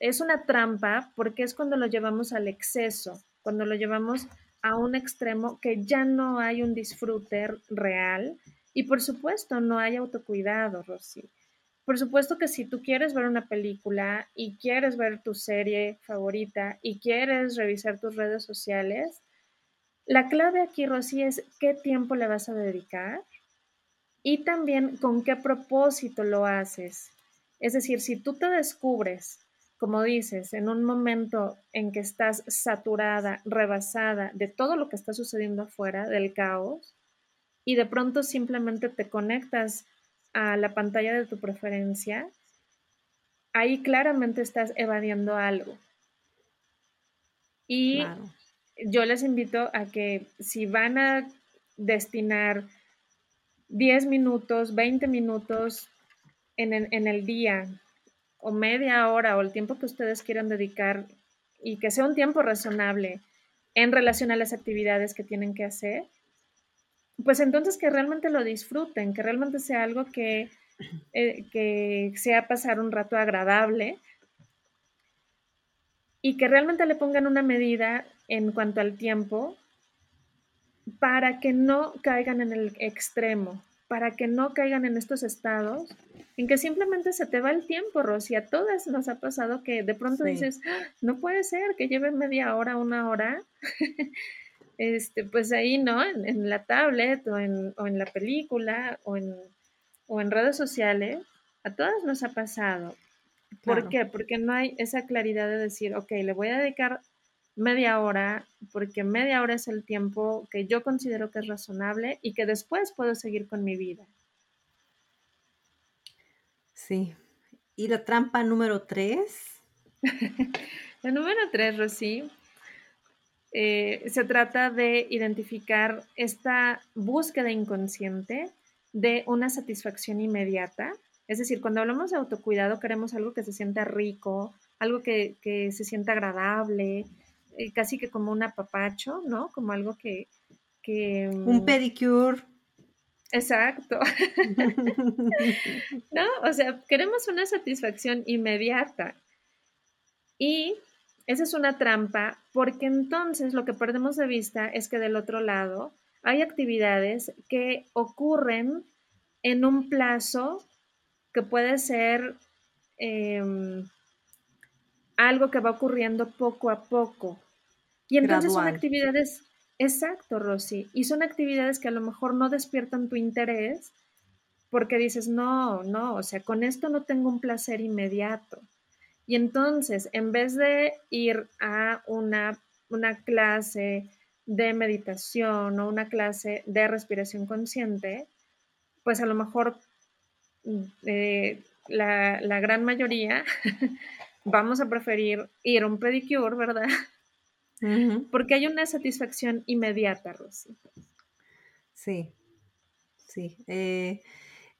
es una trampa porque es cuando lo llevamos al exceso, cuando lo llevamos a un extremo que ya no hay un disfrute real y por supuesto no hay autocuidado, Rosy. Por supuesto que si tú quieres ver una película y quieres ver tu serie favorita y quieres revisar tus redes sociales, la clave aquí, Rosy, es qué tiempo le vas a dedicar y también con qué propósito lo haces. Es decir, si tú te descubres, como dices, en un momento en que estás saturada, rebasada de todo lo que está sucediendo afuera, del caos, y de pronto simplemente te conectas a la pantalla de tu preferencia, ahí claramente estás evadiendo algo. Y yo les invito a que si van a destinar 10 minutos, 20 minutos en el, día o media hora o el tiempo que ustedes quieran dedicar y que sea un tiempo razonable en relación a las actividades que tienen que hacer, pues entonces que realmente lo disfruten, que realmente sea algo que, eh, que sea pasar un rato agradable y que realmente le pongan una medida en cuanto al tiempo para que no caigan en el extremo, para que no caigan en estos estados en que simplemente se te va el tiempo, Rosy. A todas nos ha pasado que de pronto dices, ah, no puede ser que lleve media hora, una hora. este, pues ahí, ¿no? En, la tablet o en, o en, la película o en, o en redes sociales, a todas nos ha pasado. ¿Por qué? Porque no hay esa claridad de decir, ok, le voy a dedicar media hora, porque media hora es el tiempo que yo considero que es razonable y que después puedo seguir con mi vida. Sí. ¿Y la trampa número tres? la número tres, Rosy, eh, se trata de identificar esta búsqueda inconsciente de una satisfacción inmediata. Es decir, cuando hablamos de autocuidado queremos algo que se sienta rico, algo que, que se sienta agradable, eh, casi que como un apapacho, ¿no? Como algo que... un mm, pedicure. Exacto. ¿No? O sea, queremos una satisfacción inmediata. Y esa es una trampa porque entonces lo que perdemos de vista es que del otro lado hay actividades que ocurren en un plazo que puede ser em, algo que va ocurriendo poco a poco. Y entonces son actividades, exacto, Rosy, y son actividades que a lo mejor no despiertan tu interés porque dices, no, no, o sea, con esto no tengo un placer inmediato. Y entonces, en vez de ir a una, una clase de meditación o una clase de respiración consciente, pues a lo mejor eh, la, la, gran mayoría vamos a preferir ir a un pedicure, ¿verdad? Porque hay una satisfacción inmediata, Rosy. Sí, sí. Eh,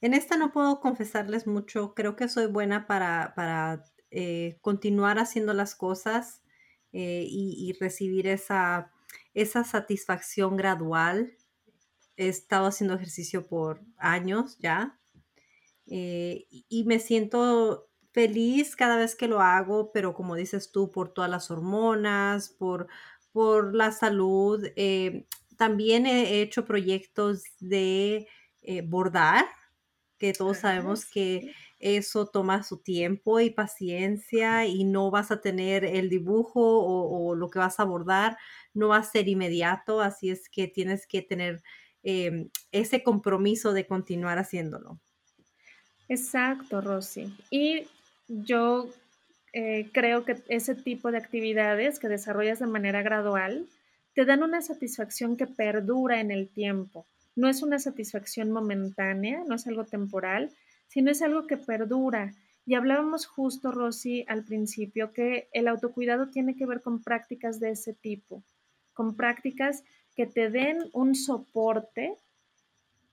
en esta no puedo confesarles mucho. Creo que soy buena para, eh, continuar haciendo las cosas eh, y, recibir esa, esa satisfacción gradual. He estado haciendo ejercicio por años ya y me siento feliz cada vez que lo hago, pero como dices tú, por todas las hormonas, por, por la salud. Eh, también he hecho proyectos de eh, bordar, que todos sabemos que eso toma su tiempo y paciencia y no vas a tener el dibujo o, lo que vas a bordar, no va a ser inmediato, así es que tienes que tener em, ese compromiso de continuar haciéndolo. Exacto, Rosy. Y yo eh, creo que ese tipo de actividades que desarrollas de manera gradual te dan una satisfacción que perdura en el tiempo. No es una satisfacción momentánea, no es algo temporal, sino es algo que perdura. Y hablábamos justo, Rosy, al principio, que el autocuidado tiene que ver con prácticas de ese tipo, con prácticas que te den un soporte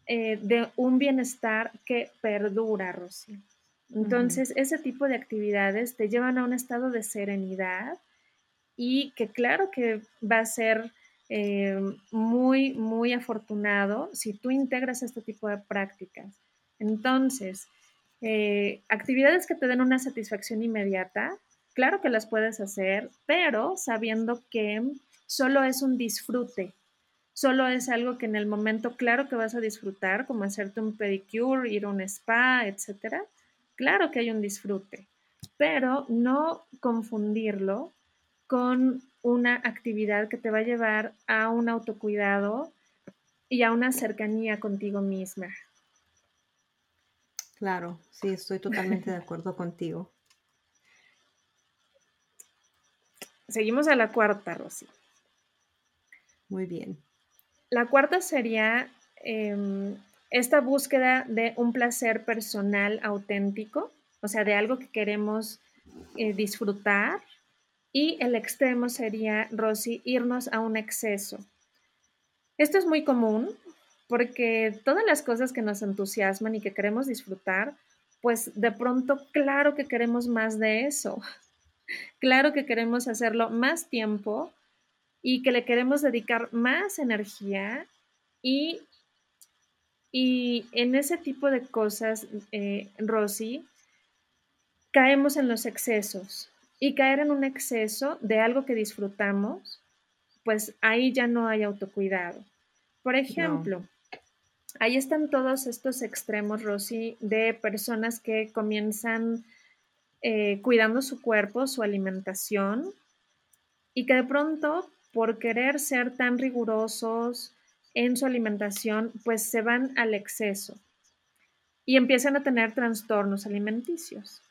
eh, de un bienestar que perdura, Rosy. Entonces, ese tipo de actividades te llevan a un estado de serenidad y que claro que va a ser eh, muy, muy afortunado si tú integras este tipo de prácticas. Entonces, eh, actividades que te den una satisfacción inmediata, claro que las puedes hacer, pero sabiendo que solo es un disfrute, solo es algo que en el momento claro que vas a disfrutar, como hacerte un pedicure, ir a un spa, etcétera, Claro que hay un disfrute, pero no confundirlo con una actividad que te va a llevar a un autocuidado y a una cercanía contigo misma. Claro, sí, estoy totalmente de acuerdo contigo. Seguimos a la cuarta, Rosy. Muy bien. La cuarta sería em, esta búsqueda de un placer personal auténtico, o sea, de algo que queremos eh, disfrutar. Y el extremo sería, Rosy, irnos a un exceso. Esto es muy común porque todas las cosas que nos entusiasman y que queremos disfrutar, pues de pronto, claro que queremos más de eso. Claro que queremos hacerlo más tiempo y que le queremos dedicar más energía y, y en ese tipo de cosas, eh, Rosy, caemos en los excesos y caer en un exceso de algo que disfrutamos, pues ahí ya no hay autocuidado. Por ejemplo, ahí están todos estos extremos, Rosy, de personas que comienzan eh, cuidando su cuerpo, su alimentación, y que de pronto, por querer ser tan rigurosos en su alimentación, pues se van al exceso y empiezan a tener trastornos alimenticios.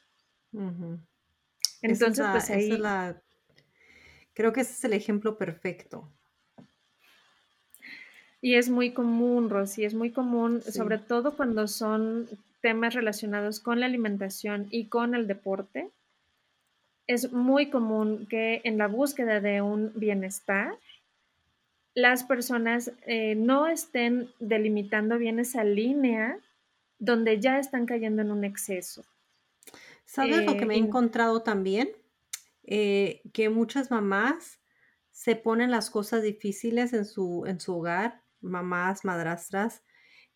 Entonces, pues ahí... creo que ese es el ejemplo perfecto. Y es muy común, Rosy, es muy común, sobre todo cuando son temas relacionados con la alimentación y con el deporte. Es muy común que en la búsqueda de un bienestar, las personas eh, no estén delimitando bien esa línea donde ya están cayendo en un exceso. ¿Sabes lo que me he eh, encontrado también? Eh, que muchas mamás se ponen las cosas difíciles en su, en su hogar, mamás, madrastras,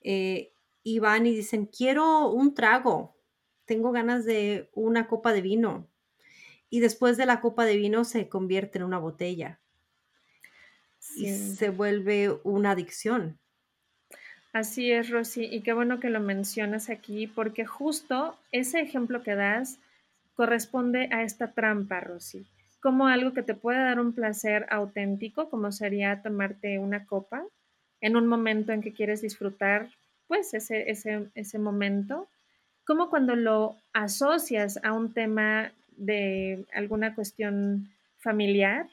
y van y dicen, quiero un trago, tengo ganas de una copa de vino. Y después de la copa de vino se convierte en una botella. Y se vuelve una adicción. Así es, Rosy, y qué bueno que lo mencionas aquí, porque justo ese ejemplo que das corresponde a esta trampa, Rosy, como algo que te puede dar un placer auténtico, como sería tomarte una copa en un momento en que quieres disfrutar, pues, ese, ese, ese momento, como cuando lo asocias a un tema de alguna cuestión familiar,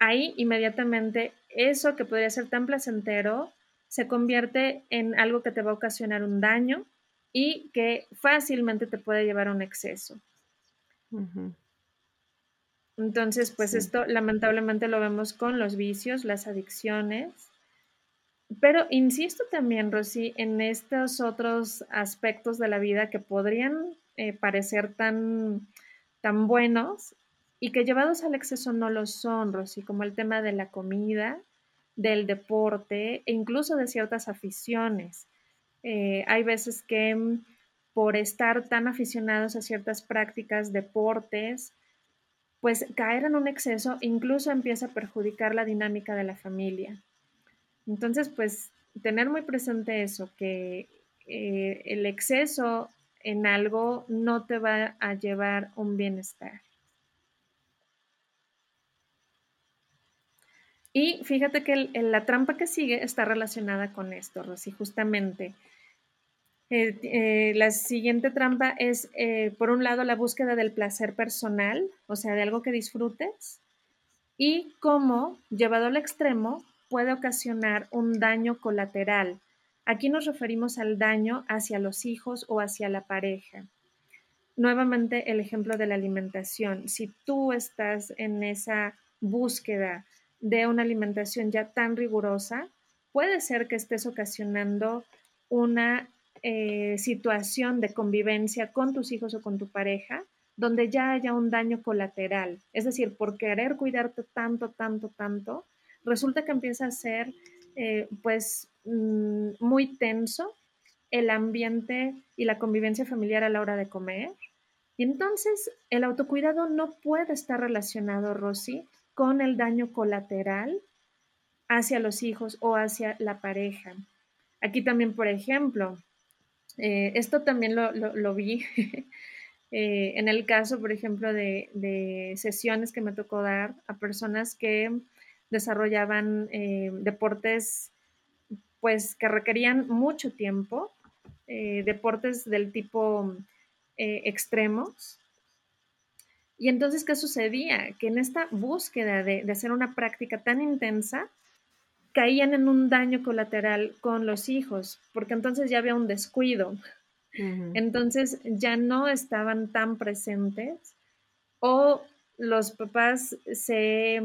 ahí inmediatamente eso que podría ser tan placentero se convierte en algo que te va a ocasionar un daño y que fácilmente te puede llevar a un exceso. Entonces, pues esto lamentablemente lo vemos con los vicios, las adicciones. Pero insisto también, Rosy, en estos otros aspectos de la vida que podrían eh, parecer tan, tan buenos y que llevados al exceso no lo son, Rosy, como el tema de la comida, del deporte e incluso de ciertas aficiones. Eh, hay veces que mm, por estar tan aficionados a ciertas prácticas, deportes, pues caer en un exceso incluso empieza a perjudicar la dinámica de la familia. Entonces, pues tener muy presente eso, que eh, el exceso en algo no te va a llevar un bienestar. Y fíjate que la trampa que sigue está relacionada con esto, Rosy, justamente. Eh, eh, la siguiente trampa es, eh, por un lado, la búsqueda del placer personal, o sea, de algo que disfrutes, y cómo, llevado al extremo, puede ocasionar un daño colateral. Aquí nos referimos al daño hacia los hijos o hacia la pareja. Nuevamente, el ejemplo de la alimentación. Si tú estás en esa búsqueda de una alimentación ya tan rigurosa, puede ser que estés ocasionando una eh, situación de convivencia con tus hijos o con tu pareja donde ya haya un daño colateral. Es decir, por querer cuidarte tanto, tanto, tanto, resulta que empieza a ser eh, pues mm, muy tenso el ambiente y la convivencia familiar a la hora de comer. Y entonces el autocuidado no puede estar relacionado, Rosy, con el daño colateral hacia los hijos o hacia la pareja. Aquí también, por ejemplo, eh, esto también lo, vi eh, en el caso, por ejemplo, de, sesiones que me tocó dar a personas que desarrollaban eh, deportes pues que requerían mucho tiempo, deportes del tipo extremos. Y entonces, ¿qué sucedía? Que en esta búsqueda de, hacer una práctica tan intensa, caían en un daño colateral con los hijos, porque entonces ya había un descuido. Entonces ya no estaban tan presentes o los papás se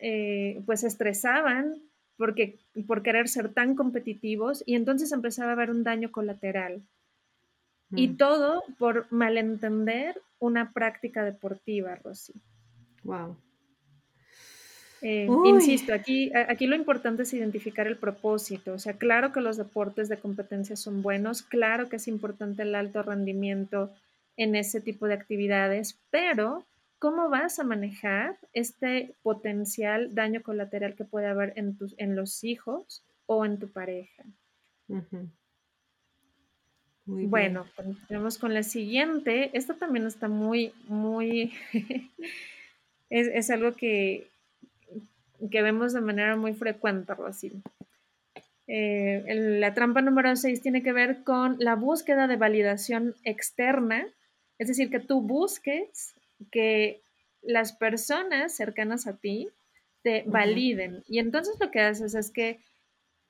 eh, pues estresaban porque, por querer ser tan competitivos y entonces empezaba a haber un daño colateral. Y mm. todo por malentender una práctica deportiva, Rosy. Wow. Eh, insisto, aquí, aquí lo importante es identificar el propósito. O sea, claro que los deportes de competencia son buenos, claro que es importante el alto rendimiento en ese tipo de actividades, pero ¿cómo vas a manejar este potencial daño colateral que puede haber en, tus, en los hijos o en tu pareja? Bueno, continuamos con la siguiente. Esta también está muy, muy, es, algo que, que vemos de manera muy frecuente, Rosy. Eh, la trampa número 6 tiene que ver con la búsqueda de validación externa, es decir, que tú busques que las personas cercanas a ti te validen. Y entonces lo que haces es que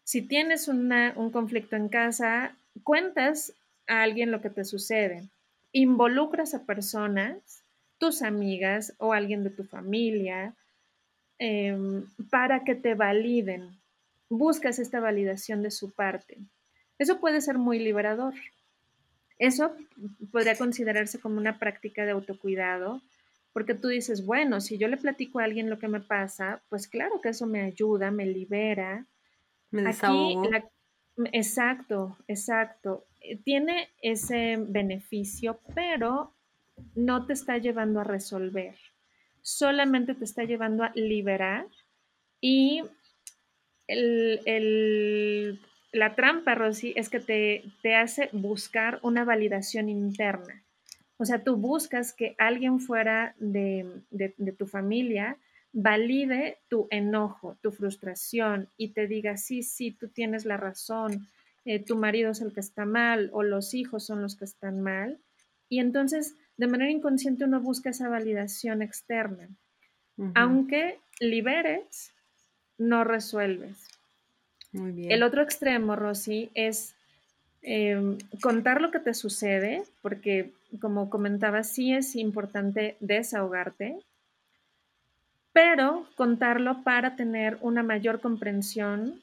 si tienes un conflicto en casa, cuentas a alguien lo que te sucede, involucras a personas, tus amigas o alguien de tu familia, em, para que te validen. Buscas esta validación de su parte. Eso puede ser muy liberador. Eso podría considerarse como una práctica de autocuidado, porque tú dices, bueno, si yo le platico a alguien lo que me pasa, pues claro que eso me ayuda, me libera. Me desahogo. exacto, exacto. Tiene ese beneficio, pero no te está llevando a resolver, solamente te está llevando a liberar y el, la trampa, Rosy, es que te, hace buscar una validación interna. O sea, tú buscas que alguien fuera de, tu familia valide tu enojo, tu frustración y te diga, sí, sí, tú tienes la razón, eh, tu marido es el que está mal o los hijos son los que están mal. Y entonces, de manera inconsciente, uno busca esa validación externa. Aunque liberes, no resuelves. El otro extremo, Rosy, es em, contar lo que te sucede, porque como comentaba, sí es importante desahogarte, pero contarlo para tener una mayor comprensión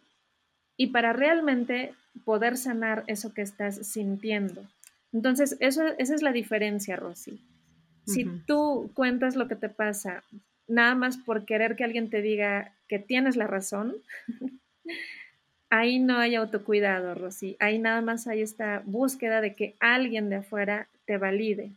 y para realmente poder sanar eso que estás sintiendo. Entonces, eso, esa es la diferencia, Rosy. Si tú cuentas lo que te pasa nada más por querer que alguien te diga que tienes la razón, ahí no hay autocuidado, Rosy. Ahí nada más hay esta búsqueda de que alguien de afuera te valide.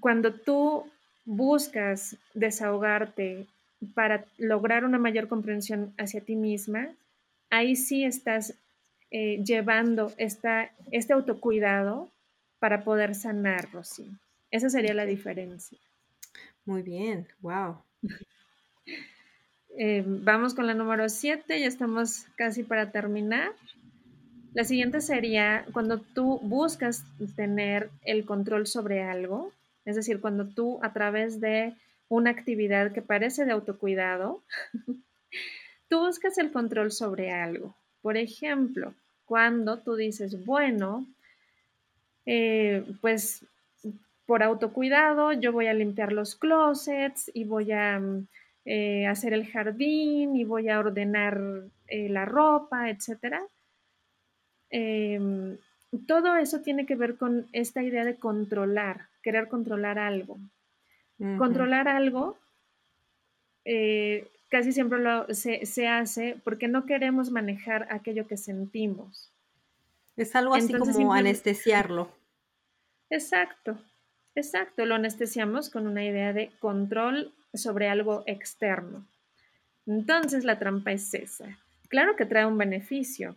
Cuando tú buscas desahogarte para lograr una mayor comprensión hacia ti misma, ahí sí estás eh, llevando esta, este autocuidado para poder sanar, Rosy. Esa sería la diferencia. Muy bien, wow. Eh, vamos con la número 7, ya estamos casi para terminar. La siguiente sería cuando tú buscas tener el control sobre algo, es decir, cuando tú a través de una actividad que parece de autocuidado, tú buscas el control sobre algo. Por ejemplo, cuando tú dices, bueno, eh, pues por autocuidado yo voy a limpiar los closets y voy a eh, hacer el jardín y voy a ordenar eh, la ropa, etc. Em, todo eso tiene que ver con esta idea de controlar, querer controlar algo. Controlar algo eh, casi siempre lo, se, se, hace porque no queremos manejar aquello que sentimos. Es algo así como anestesiarlo. Exacto, exacto. Lo anestesiamos con una idea de control sobre algo externo. Entonces la trampa es esa. Claro que trae un beneficio.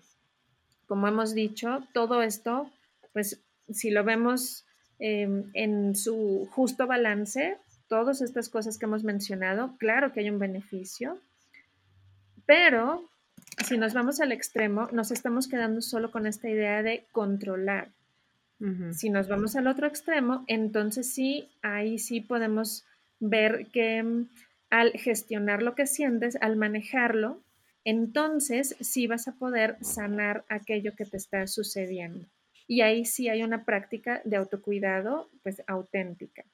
Como hemos dicho, todo esto, pues si lo vemos em, en su justo balance, todas estas cosas que hemos mencionado, claro que hay un beneficio, pero si nos vamos al extremo, nos estamos quedando solo con esta idea de controlar. Si nos vamos al otro extremo, entonces sí, ahí sí podemos ver que mm, al gestionar lo que sientes, al manejarlo, entonces sí vas a poder sanar aquello que te está sucediendo. Y ahí sí hay una práctica de autocuidado, pues auténtica.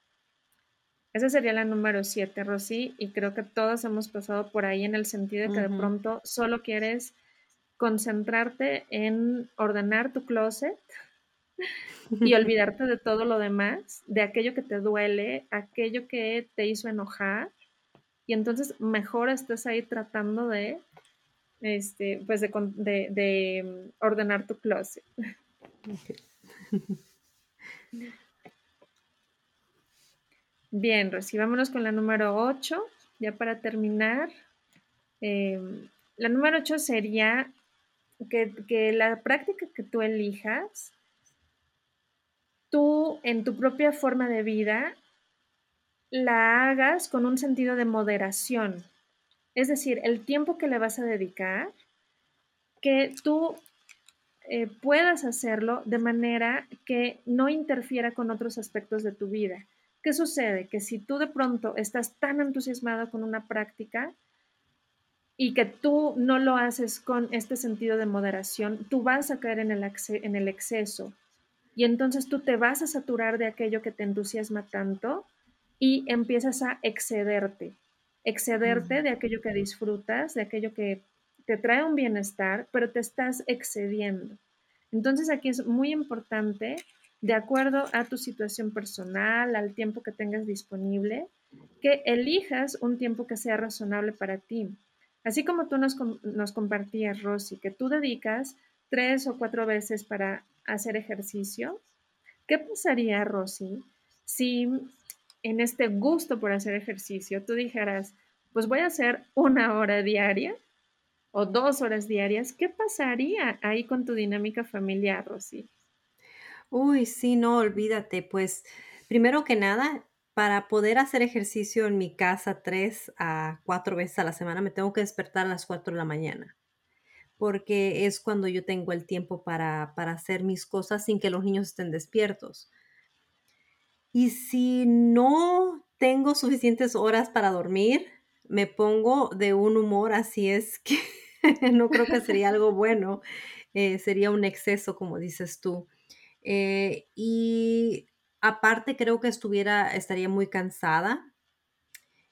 Esa sería la número siete, Rosy, y creo que todos hemos pasado por ahí en el sentido de que de pronto solo quieres concentrarte en ordenar tu closet y olvidarte de todo lo demás, de aquello que te duele, aquello que te hizo enojar, y entonces mejor estás ahí tratando de, este, pues de, de ordenar tu closet. Bien, Rosy, vámonos con la número 8, ya para terminar. Em, la número 8 sería que, la práctica que tú elijas, tú en tu propia forma de vida, la hagas con un sentido de moderación. Es decir, el tiempo que le vas a dedicar, que tú eh, puedas hacerlo de manera que no interfiera con otros aspectos de tu vida. ¿Qué sucede? Que si tú de pronto estás tan entusiasmado con una práctica y que tú no lo haces con este sentido de moderación, tú vas a caer en el, en el exceso y entonces tú te vas a saturar de aquello que te entusiasma tanto y empiezas a excederte, excederte de aquello que disfrutas, de aquello que te trae un bienestar, pero te estás excediendo. Entonces aquí es muy importante, de acuerdo a tu situación personal, al tiempo que tengas disponible, que elijas un tiempo que sea razonable para ti. Así como tú nos, compartías, Rosy, que tú dedicas tres o cuatro veces para hacer ejercicio, ¿qué pasaría, Rosy, si en este gusto por hacer ejercicio tú dijeras, pues voy a hacer una hora diaria o dos horas diarias, ¿qué pasaría ahí con tu dinámica familiar, Rosy? Uy, sí, no, olvídate. Pues primero que nada, para poder hacer ejercicio en mi casa tres a cuatro veces a la semana, me tengo que despertar a las cuatro de la mañana, porque es cuando yo tengo el tiempo para, para hacer mis cosas sin que los niños estén despiertos. Y si no tengo suficientes horas para dormir, me pongo de un humor, así es que no creo que sería algo bueno, eh, sería un exceso, como dices tú. Eh, y aparte creo que estuviera, estaría muy cansada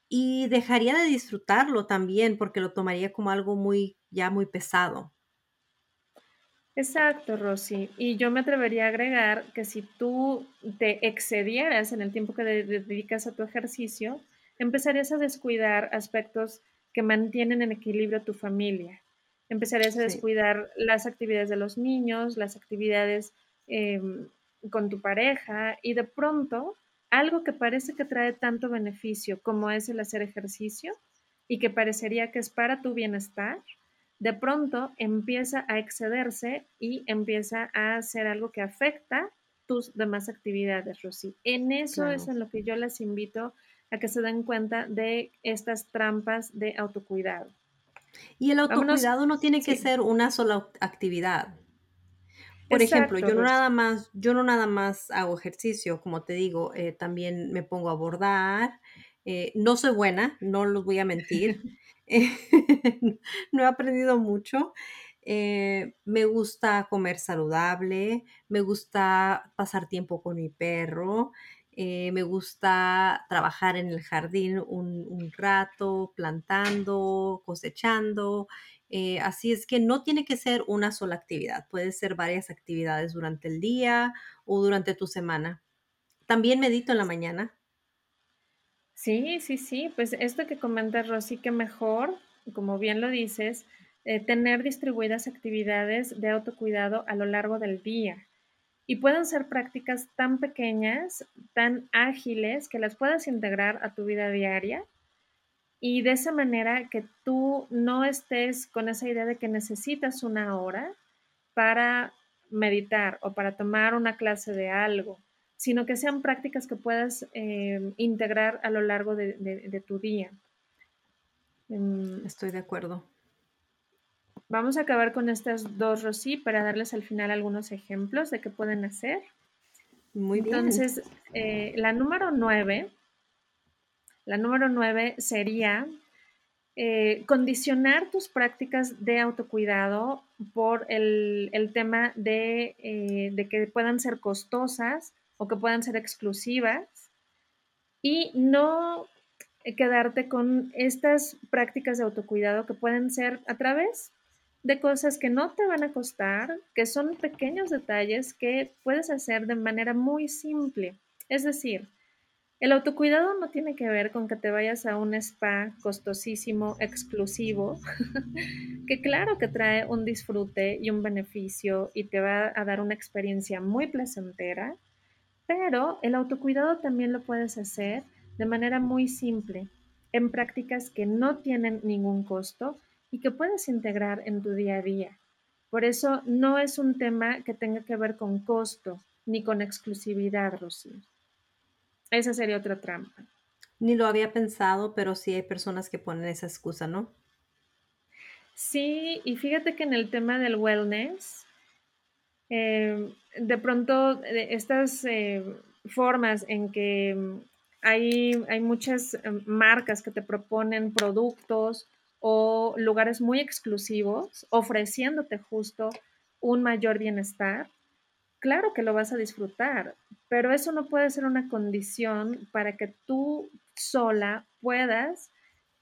y dejaría de disfrutarlo también porque lo tomaría como algo muy, ya muy pesado. Exacto, Rosy. Y yo me atrevería a agregar que si tú te excedieras en el tiempo que dedicas a tu ejercicio, empezarías a descuidar aspectos que mantienen en equilibrio tu familia. Empezarías a descuidar las actividades de los niños, las actividades em, con tu pareja y de pronto algo que parece que trae tanto beneficio como es el hacer ejercicio y que parecería que es para tu bienestar, de pronto empieza a excederse y empieza a hacer algo que afecta tus demás actividades, Rosy. En eso es en lo que yo les invito a que se den cuenta de estas trampas de autocuidado. Y el autocuidado no tiene que ser una sola actividad. Por ejemplo, yo no nada más, yo no nada más hago ejercicio, como te digo, eh, también me pongo a bordar. Eh, no soy buena, no los voy a mentir. no he aprendido mucho. Eh, me gusta comer saludable, me gusta pasar tiempo con mi perro, me gusta trabajar en el jardín un, rato, plantando, cosechando. Eh, así es que no tiene que ser una sola actividad, puede ser varias actividades durante el día o durante tu semana. También medito en la mañana. Sí, sí, sí, pues esto que comenta Rosy, que mejor, como bien lo dices, eh, tener distribuidas actividades de autocuidado a lo largo del día y pueden ser prácticas tan pequeñas, tan ágiles, que las puedas integrar a tu vida diaria y de esa manera que tú no estés con esa idea de que necesitas una hora para meditar o para tomar una clase de algo, sino que sean prácticas que puedas eh, integrar a lo largo de, tu día. Mm, estoy de acuerdo. vamos a acabar con estas dos, Rosy, para darles al final algunos ejemplos de qué pueden hacer. Muy bien. Entonces, eh, la número nueve, la número nueve sería eh, condicionar tus prácticas de autocuidado por el, tema de, eh, de, que puedan ser costosas o que puedan ser exclusivas y no quedarte con estas prácticas de autocuidado que pueden ser a través de cosas que no te van a costar, que son pequeños detalles que puedes hacer de manera muy simple. Es decir, el autocuidado no tiene que ver con que te vayas a un spa costosísimo, exclusivo, que claro que trae un disfrute y un beneficio y te va a dar una experiencia muy placentera, pero el autocuidado también lo puedes hacer de manera muy simple, en prácticas que no tienen ningún costo y que puedes integrar en tu día a día. Por eso no es un tema que tenga que ver con costo ni con exclusividad, Rocío. Esa sería otra trampa. Ni lo había pensado, pero sí hay personas que ponen esa excusa, ¿no? Sí, y fíjate que en el tema del wellness, eh, de pronto estas eh, formas en que hay, hay muchas eh, marcas que te proponen productos o lugares muy exclusivos ofreciéndote justo un mayor bienestar, claro que lo vas a disfrutar, pero eso no puede ser una condición para que tú sola puedas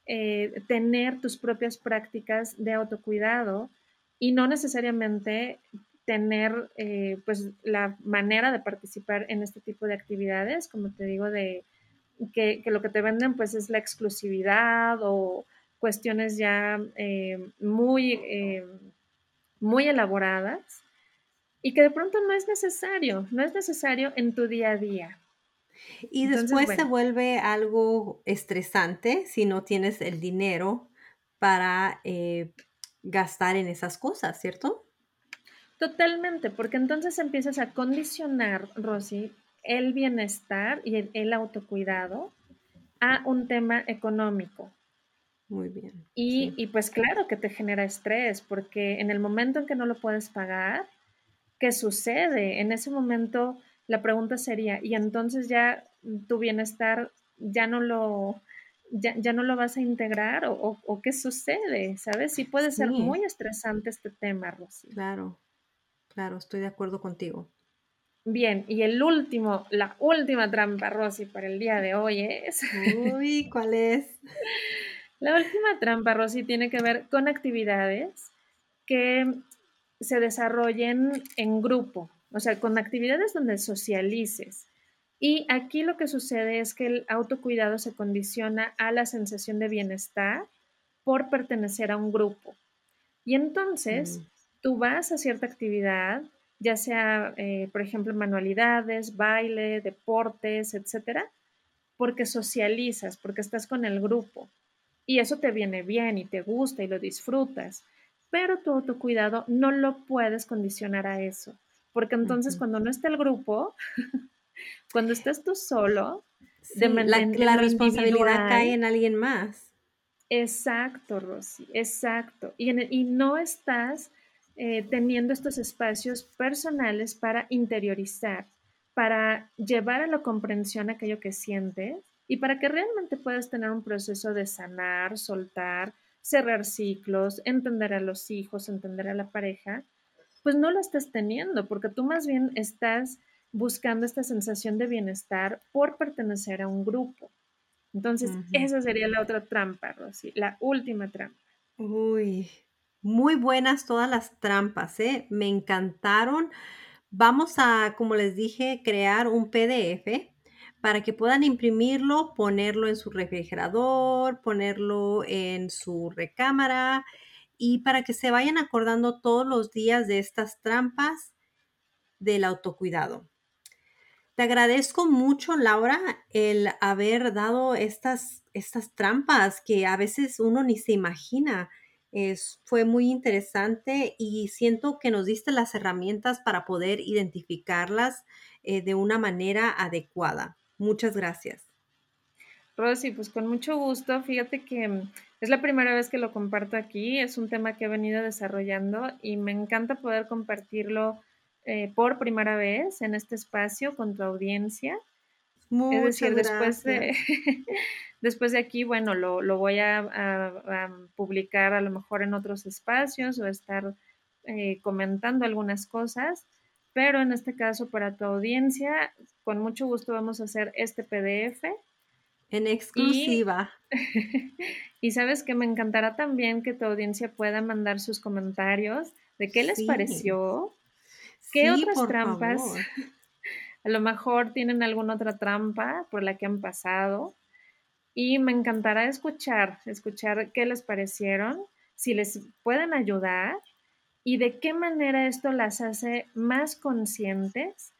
eh, tener tus propias prácticas de autocuidado y no necesariamente tener eh, pues la manera de participar en este tipo de actividades, como te digo, de que, lo que te venden pues es la exclusividad o cuestiones ya eh, muy, muy elaboradas y que de pronto no es necesario, no es necesario en tu día a día. Y después se vuelve algo estresante si no tienes el dinero para eh, gastar en esas cosas, ¿cierto? Totalmente, porque entonces empiezas a condicionar, Rosy, el bienestar y el, autocuidado a un tema económico. Muy bien. Y, y, pues claro que te genera estrés, porque en el momento en que no lo puedes pagar, ¿qué sucede? En ese momento la pregunta sería, ¿y entonces ya tu bienestar ya no lo, ya, no lo vas a integrar o, qué sucede? ¿Sabes? Sí puede ser muy estresante este tema, Rosy. Claro, claro, estoy de acuerdo contigo. Bien, y el último, la última trampa, Rosy, para el día de hoy es... Uy, ¿cuál es? La última trampa, Rosy, tiene que ver con actividades que se desarrollen en grupo, o sea, con actividades donde socialices. Y aquí lo que sucede es que el autocuidado se condiciona a la sensación de bienestar por pertenecer a un grupo. Y entonces mm. tú vas a cierta actividad, ya sea, eh, por ejemplo, manualidades, baile, deportes, etcétera, porque socializas, porque estás con el grupo. Y eso te viene bien y te gusta y lo disfrutas pero tu autocuidado no lo puedes condicionar a eso, porque entonces cuando no está el grupo, cuando estás tú solo, de la, la responsabilidad cae en alguien más. Exacto, Rosy, exacto. Y, y no estás eh, teniendo estos espacios personales para interiorizar, para llevar a la comprensión aquello que sientes y para que realmente puedas tener un proceso de sanar, soltar, cerrar ciclos, entender a los hijos, entender a la pareja, pues no lo estás teniendo, porque tú más bien estás buscando esta sensación de bienestar por pertenecer a un grupo. Entonces, esa sería la otra trampa, Rosy, la última trampa. Uy, muy buenas todas las trampas, ¿eh? Me encantaron. Vamos a, como les dije, crear un PDF para que puedan imprimirlo, ponerlo en su refrigerador, ponerlo en su recámara y para que se vayan acordando todos los días de estas trampas del autocuidado. Te agradezco mucho, Laura, el haber dado estas, estas trampas que a veces uno ni se imagina. Es, fue muy interesante y siento que nos diste las herramientas para poder identificarlas eh, de una manera adecuada. Muchas gracias. Rosy, pues con mucho gusto. Fíjate que mm, es la primera vez que lo comparto aquí. Es un tema que he venido desarrollando y me encanta poder compartirlo eh, por primera vez en este espacio con tu audiencia. es decir, después de, después de aquí, bueno, lo, voy a, publicar a lo mejor en otros espacios o estar eh, comentando algunas cosas, pero en este caso para tu audiencia, con mucho gusto vamos a hacer este PDF. En exclusiva. Y, sabes que me encantará también que tu audiencia pueda mandar sus comentarios de qué les pareció, qué otras trampas, a lo mejor tienen alguna otra trampa por la que han pasado. Y me encantará escuchar, escuchar qué les parecieron, si les pueden ayudar y de qué manera esto las hace más conscientes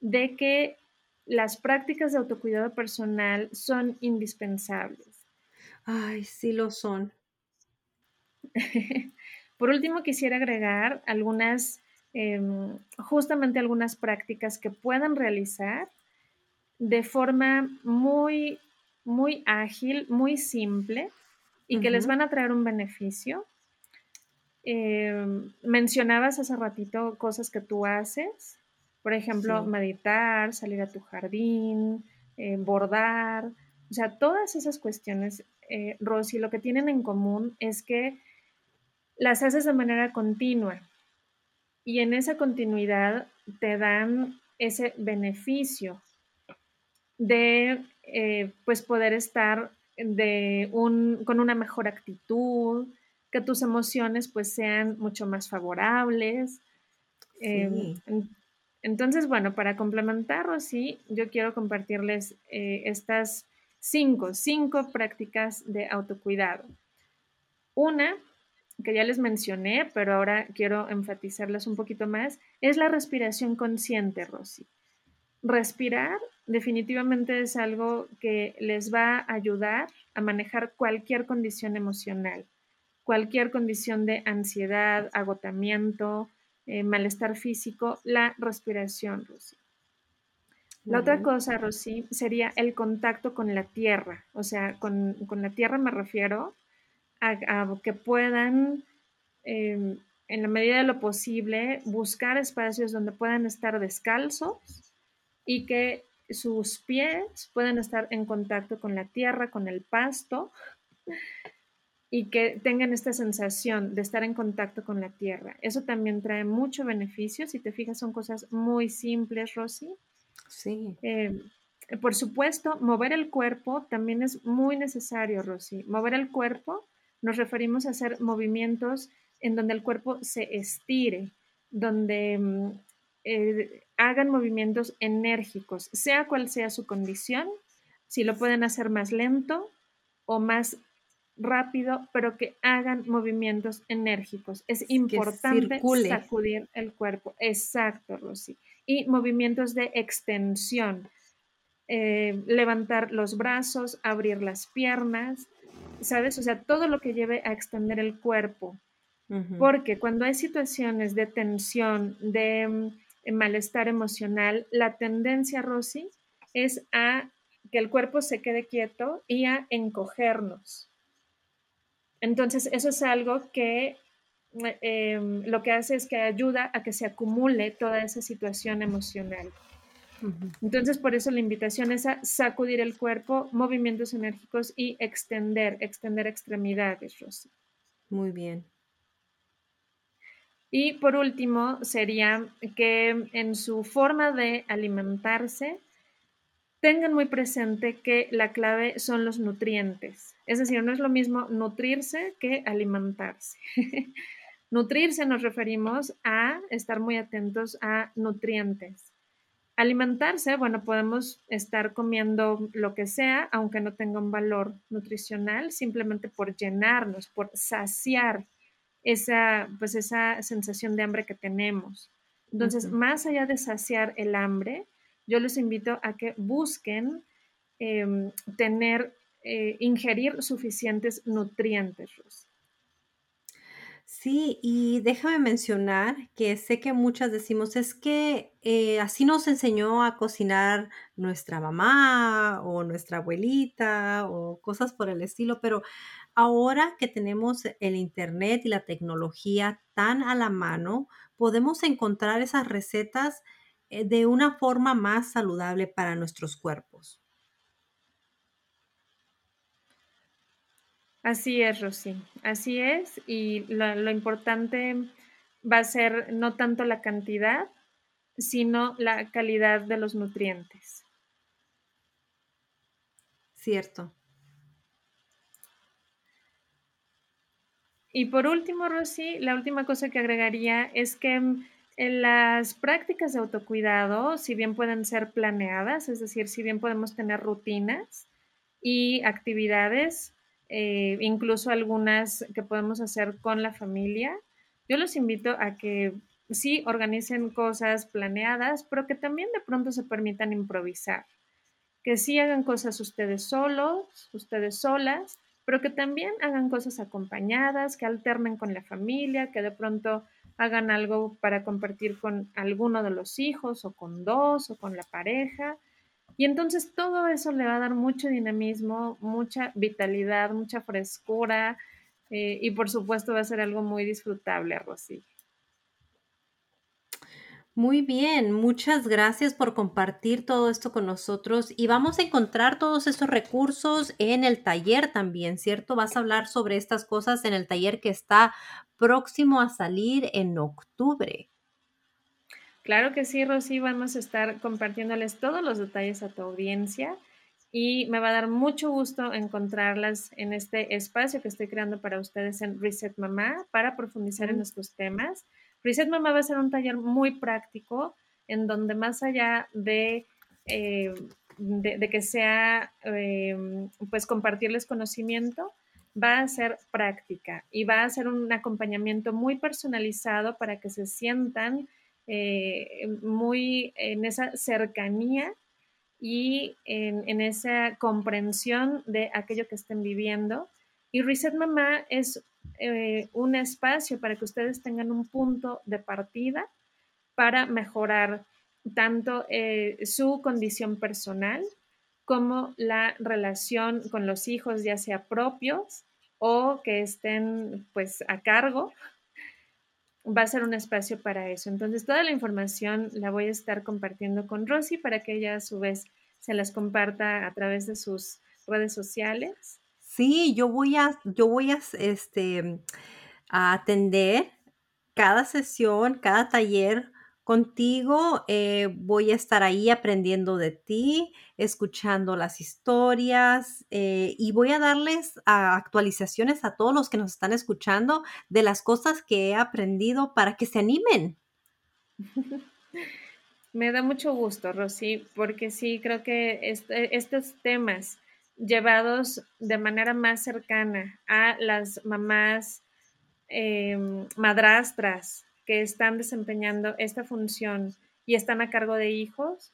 de que las prácticas de autocuidado personal son indispensables. Ay, sí lo son. Por último, quisiera agregar algunas, em, justamente algunas prácticas que puedan realizar de forma muy, muy ágil, muy simple y que les van a traer un beneficio Em, mencionabas hace ratito cosas que tú haces, por ejemplo, meditar, salir a tu jardín, eh, bordar, o sea, todas esas cuestiones, eh, Rosy, lo que tienen en común es que las haces de manera continua y en esa continuidad te dan ese beneficio de eh, pues poder estar de un, con una mejor actitud, que tus emociones pues sean mucho más favorables. Em, entonces, bueno, para complementarlo, sí, yo quiero compartirles eh, estas cinco, cinco prácticas de autocuidado. Una, que ya les mencioné, pero ahora quiero enfatizarlas un poquito más, es la respiración consciente, Rosy. Respirar definitivamente es algo que les va a ayudar a manejar cualquier condición emocional cualquier condición de ansiedad, agotamiento, eh, malestar físico, la respiración, Rosy. La otra cosa, Rosy, sería el contacto con la tierra. O sea, con, la tierra me refiero a, que puedan, em, en la medida de lo posible, buscar espacios donde puedan estar descalzos y que sus pies puedan estar en contacto con la tierra, con el pasto, y que tengan esta sensación de estar en contacto con la tierra. Eso también trae mucho beneficio. Si te fijas, son cosas muy simples, Rosy. Sí. Eh, por supuesto, mover el cuerpo también es muy necesario, Rosy. Mover el cuerpo nos referimos a hacer movimientos en donde el cuerpo se estire, donde mm, eh, hagan movimientos enérgicos, sea cual sea su condición, si lo pueden hacer más lento o más rápido, pero que hagan movimientos enérgicos. Es importante sacudir el cuerpo. Exacto, Rosy. Y movimientos de extensión. Eh, levantar los brazos, abrir las piernas, ¿sabes? O sea, todo lo que lleve a extender el cuerpo. Porque cuando hay situaciones de tensión, de mm, malestar emocional, la tendencia, Rosy, es a que el cuerpo se quede quieto y a encogernos. Entonces, eso es algo que em, lo que hace es que ayuda a que se acumule toda esa situación emocional. Entonces, por eso la invitación es a sacudir el cuerpo, movimientos enérgicos y extender, extender extremidades, Rosy. Muy bien. Y por último, sería que en su forma de alimentarse, tengan muy presente que la clave son los nutrientes. Es decir, no es lo mismo nutrirse que alimentarse. nutrirse nos referimos a estar muy atentos a nutrientes. Alimentarse, bueno, podemos estar comiendo lo que sea, aunque no tenga un valor nutricional, simplemente por llenarnos, por saciar esa, pues esa sensación de hambre que tenemos. Entonces, más allá de saciar el hambre, yo les invito a que busquen em, tener, eh, ingerir suficientes nutrientes, Sí, y déjame mencionar que sé que muchas decimos, es que eh, así nos enseñó a cocinar nuestra mamá o nuestra abuelita o cosas por el estilo, pero ahora que tenemos el internet y la tecnología tan a la mano, podemos encontrar esas recetas de una forma más saludable para nuestros cuerpos. Así es, Rosy, así es. Y lo, lo importante va a ser no tanto la cantidad, sino la calidad de los nutrientes. Cierto. Y por último, Rosy, la última cosa que agregaría es que mm, las prácticas de autocuidado, si bien pueden ser planeadas, es decir, si bien podemos tener rutinas y actividades, eh, incluso algunas que podemos hacer con la familia, yo los invito a que sí organicen cosas planeadas, pero que también de pronto se permitan improvisar, que sí hagan cosas ustedes solos, ustedes solas, pero que también hagan cosas acompañadas, que alternen con la familia, que de pronto hagan algo para compartir con alguno de los hijos o con dos o con la pareja. Y entonces todo eso le va a dar mucho dinamismo, mucha vitalidad, mucha frescura eh, y por supuesto va a ser algo muy disfrutable, Rosy. Muy bien, muchas gracias por compartir todo esto con nosotros y vamos a encontrar todos estos recursos en el taller también, ¿cierto? Vas a hablar sobre estas cosas en el taller que está próximo a salir en octubre. Claro que sí, Rosy, vamos a estar compartiéndoles todos los detalles a tu audiencia y me va a dar mucho gusto encontrarlas en este espacio que estoy creando para ustedes en Reset Mamá para profundizar en estos temas. Reset Mamá va a ser un taller muy práctico en donde más allá de, eh, de, que sea eh, pues compartirles conocimiento, va a ser práctica y va a ser un acompañamiento muy personalizado para que se sientan eh, muy en esa cercanía y en, en, esa comprensión de aquello que estén viviendo. Y Reset Mamá es eh, un espacio para que ustedes tengan un punto de partida para mejorar tanto eh, su condición personal como la relación con los hijos, ya sea propios o que estén pues a cargo, va a ser un espacio para eso. Entonces, toda la información la voy a estar compartiendo con Rosy para que ella a su vez se las comparta a través de sus redes sociales Sí, yo voy a, yo voy a, este, a atender cada sesión, cada taller contigo. eh, voy a estar ahí aprendiendo de ti, escuchando las historias eh, y voy a darles actualizaciones a todos los que nos están escuchando de las cosas que he aprendido para que se animen. Me da mucho gusto, Rosy, porque sí, creo que este- estos temas llevados de manera más cercana a las mamás em, madrastras que están desempeñando esta función y están a cargo de hijos,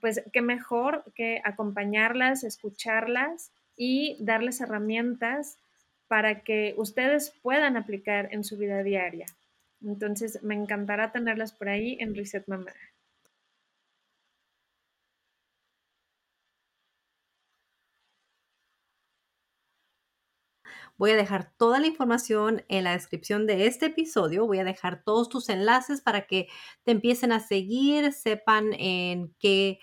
pues qué mejor que acompañarlas, escucharlas y darles herramientas para que ustedes puedan aplicar en su vida diaria. Entonces, me encantará tenerlas por ahí en Reset Mamá. Voy a dejar toda la información en la descripción de este episodio. Voy a dejar todos tus enlaces para que te empiecen a seguir, sepan en qué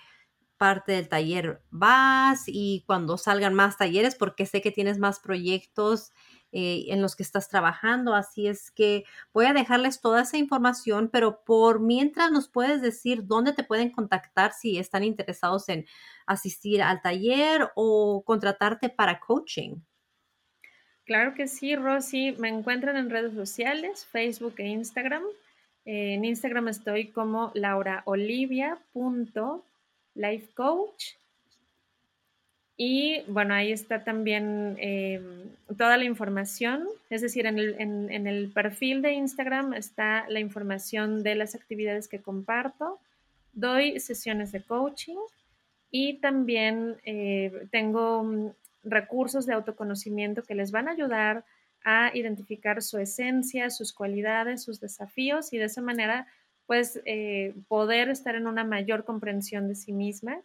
parte del taller vas y cuando salgan más talleres, porque sé que tienes más proyectos eh, en los que estás trabajando. Así es que voy a dejarles toda esa información, pero por mientras nos puedes decir dónde te pueden contactar si están interesados en asistir al taller o contratarte para coaching. Claro que sí, Rosy. Me encuentran en redes sociales, Facebook e Instagram. En Instagram estoy como lauraolivia.lifecoach. Y bueno, ahí está también eh, toda la información, es decir, en el, en, el, perfil de Instagram está la información de las actividades que comparto. Doy sesiones de coaching y también eh, tengo recursos de autoconocimiento que les van a ayudar a identificar su esencia, sus cualidades, sus desafíos y de esa manera pues eh, poder estar en una mayor comprensión de sí mismas.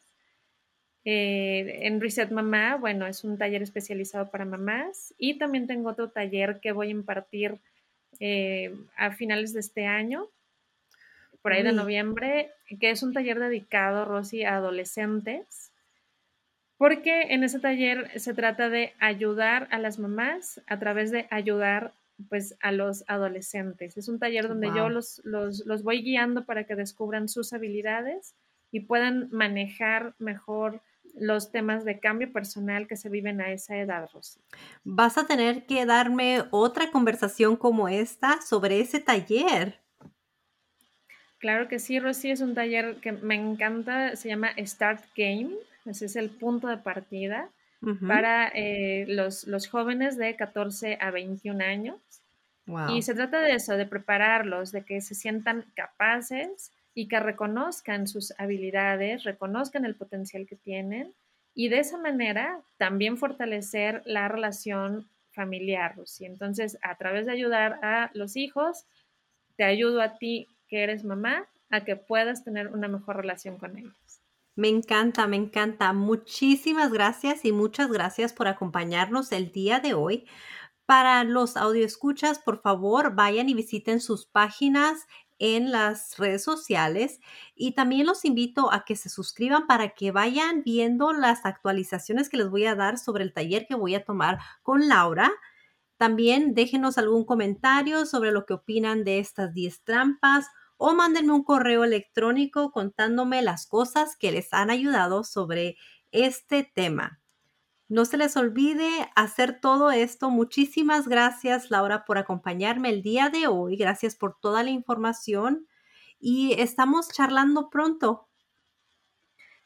Eh, en Reset Mamá, bueno, es un taller especializado para mamás y también tengo otro taller que voy a impartir eh, a finales de este año, por ahí de noviembre, que es un taller dedicado, Rosy, a adolescentes, porque en ese taller se trata de ayudar a las mamás a través de ayudar pues a los adolescentes. Es un taller donde yo los, los, voy guiando para que descubran sus habilidades y puedan manejar mejor los temas de cambio personal que se viven a esa edad, Rosy. Vas a tener que darme otra conversación como esta sobre ese taller. Claro que sí, Rosy, es un taller que me encanta, se llama Start Game, ese es el punto de partida para eh, los, los, jóvenes de 14 a 21 años. Y se trata de eso, de prepararlos, de que se sientan capaces y que reconozcan sus habilidades, reconozcan el potencial que tienen y de esa manera también fortalecer la relación familiar. Y entonces, a través de ayudar a los hijos, te ayudo a ti que eres mamá a que puedas tener una mejor relación con ellos. Me encanta, me encanta. Muchísimas gracias y muchas gracias por acompañarnos el día de hoy. Para los audioescuchas, por favor, vayan y visiten sus páginas en las redes sociales y también los invito a que se suscriban para que vayan viendo las actualizaciones que les voy a dar sobre el taller que voy a tomar con Laura. También déjenos algún comentario sobre lo que opinan de estas 10 trampas o mándenme un correo electrónico contándome las cosas que les han ayudado sobre este tema. No se les olvide hacer todo esto. Muchísimas gracias, Laura, por acompañarme el día de hoy. Gracias por toda la información y estamos charlando pronto.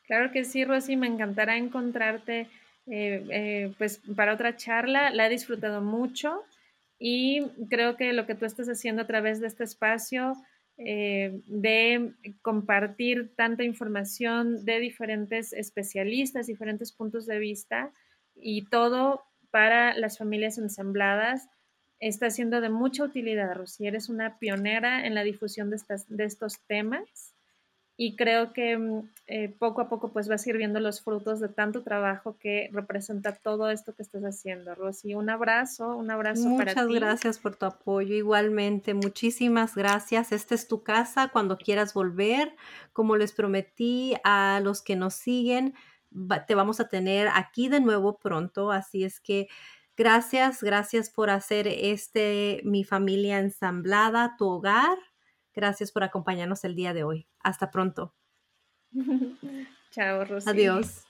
Claro que sí, Rosy, me encantará encontrarte eh, eh, pues para otra charla. La he disfrutado mucho y creo que lo que tú estás haciendo a través de este espacio eh, de compartir tanta información de diferentes especialistas, diferentes puntos de vista y todo para las familias ensambladas. Está siendo de mucha utilidad, Rosy. Eres una pionera en la difusión de, estas, de estos temas y creo que mm, eh, poco a poco pues vas a ir viendo los frutos de tanto trabajo que representa todo esto que estás haciendo, Rosy. Un abrazo, un abrazo para ti. Muchas gracias por tu apoyo. Igualmente, muchísimas gracias. Esta es tu casa cuando quieras volver. Como les prometí a los que nos siguen, te vamos a tener aquí de nuevo pronto. Así es que gracias, gracias por hacer este mi familia ensamblada, tu hogar Gracias por acompañarnos el día de hoy. Hasta pronto. Chao, Rosy. Adiós.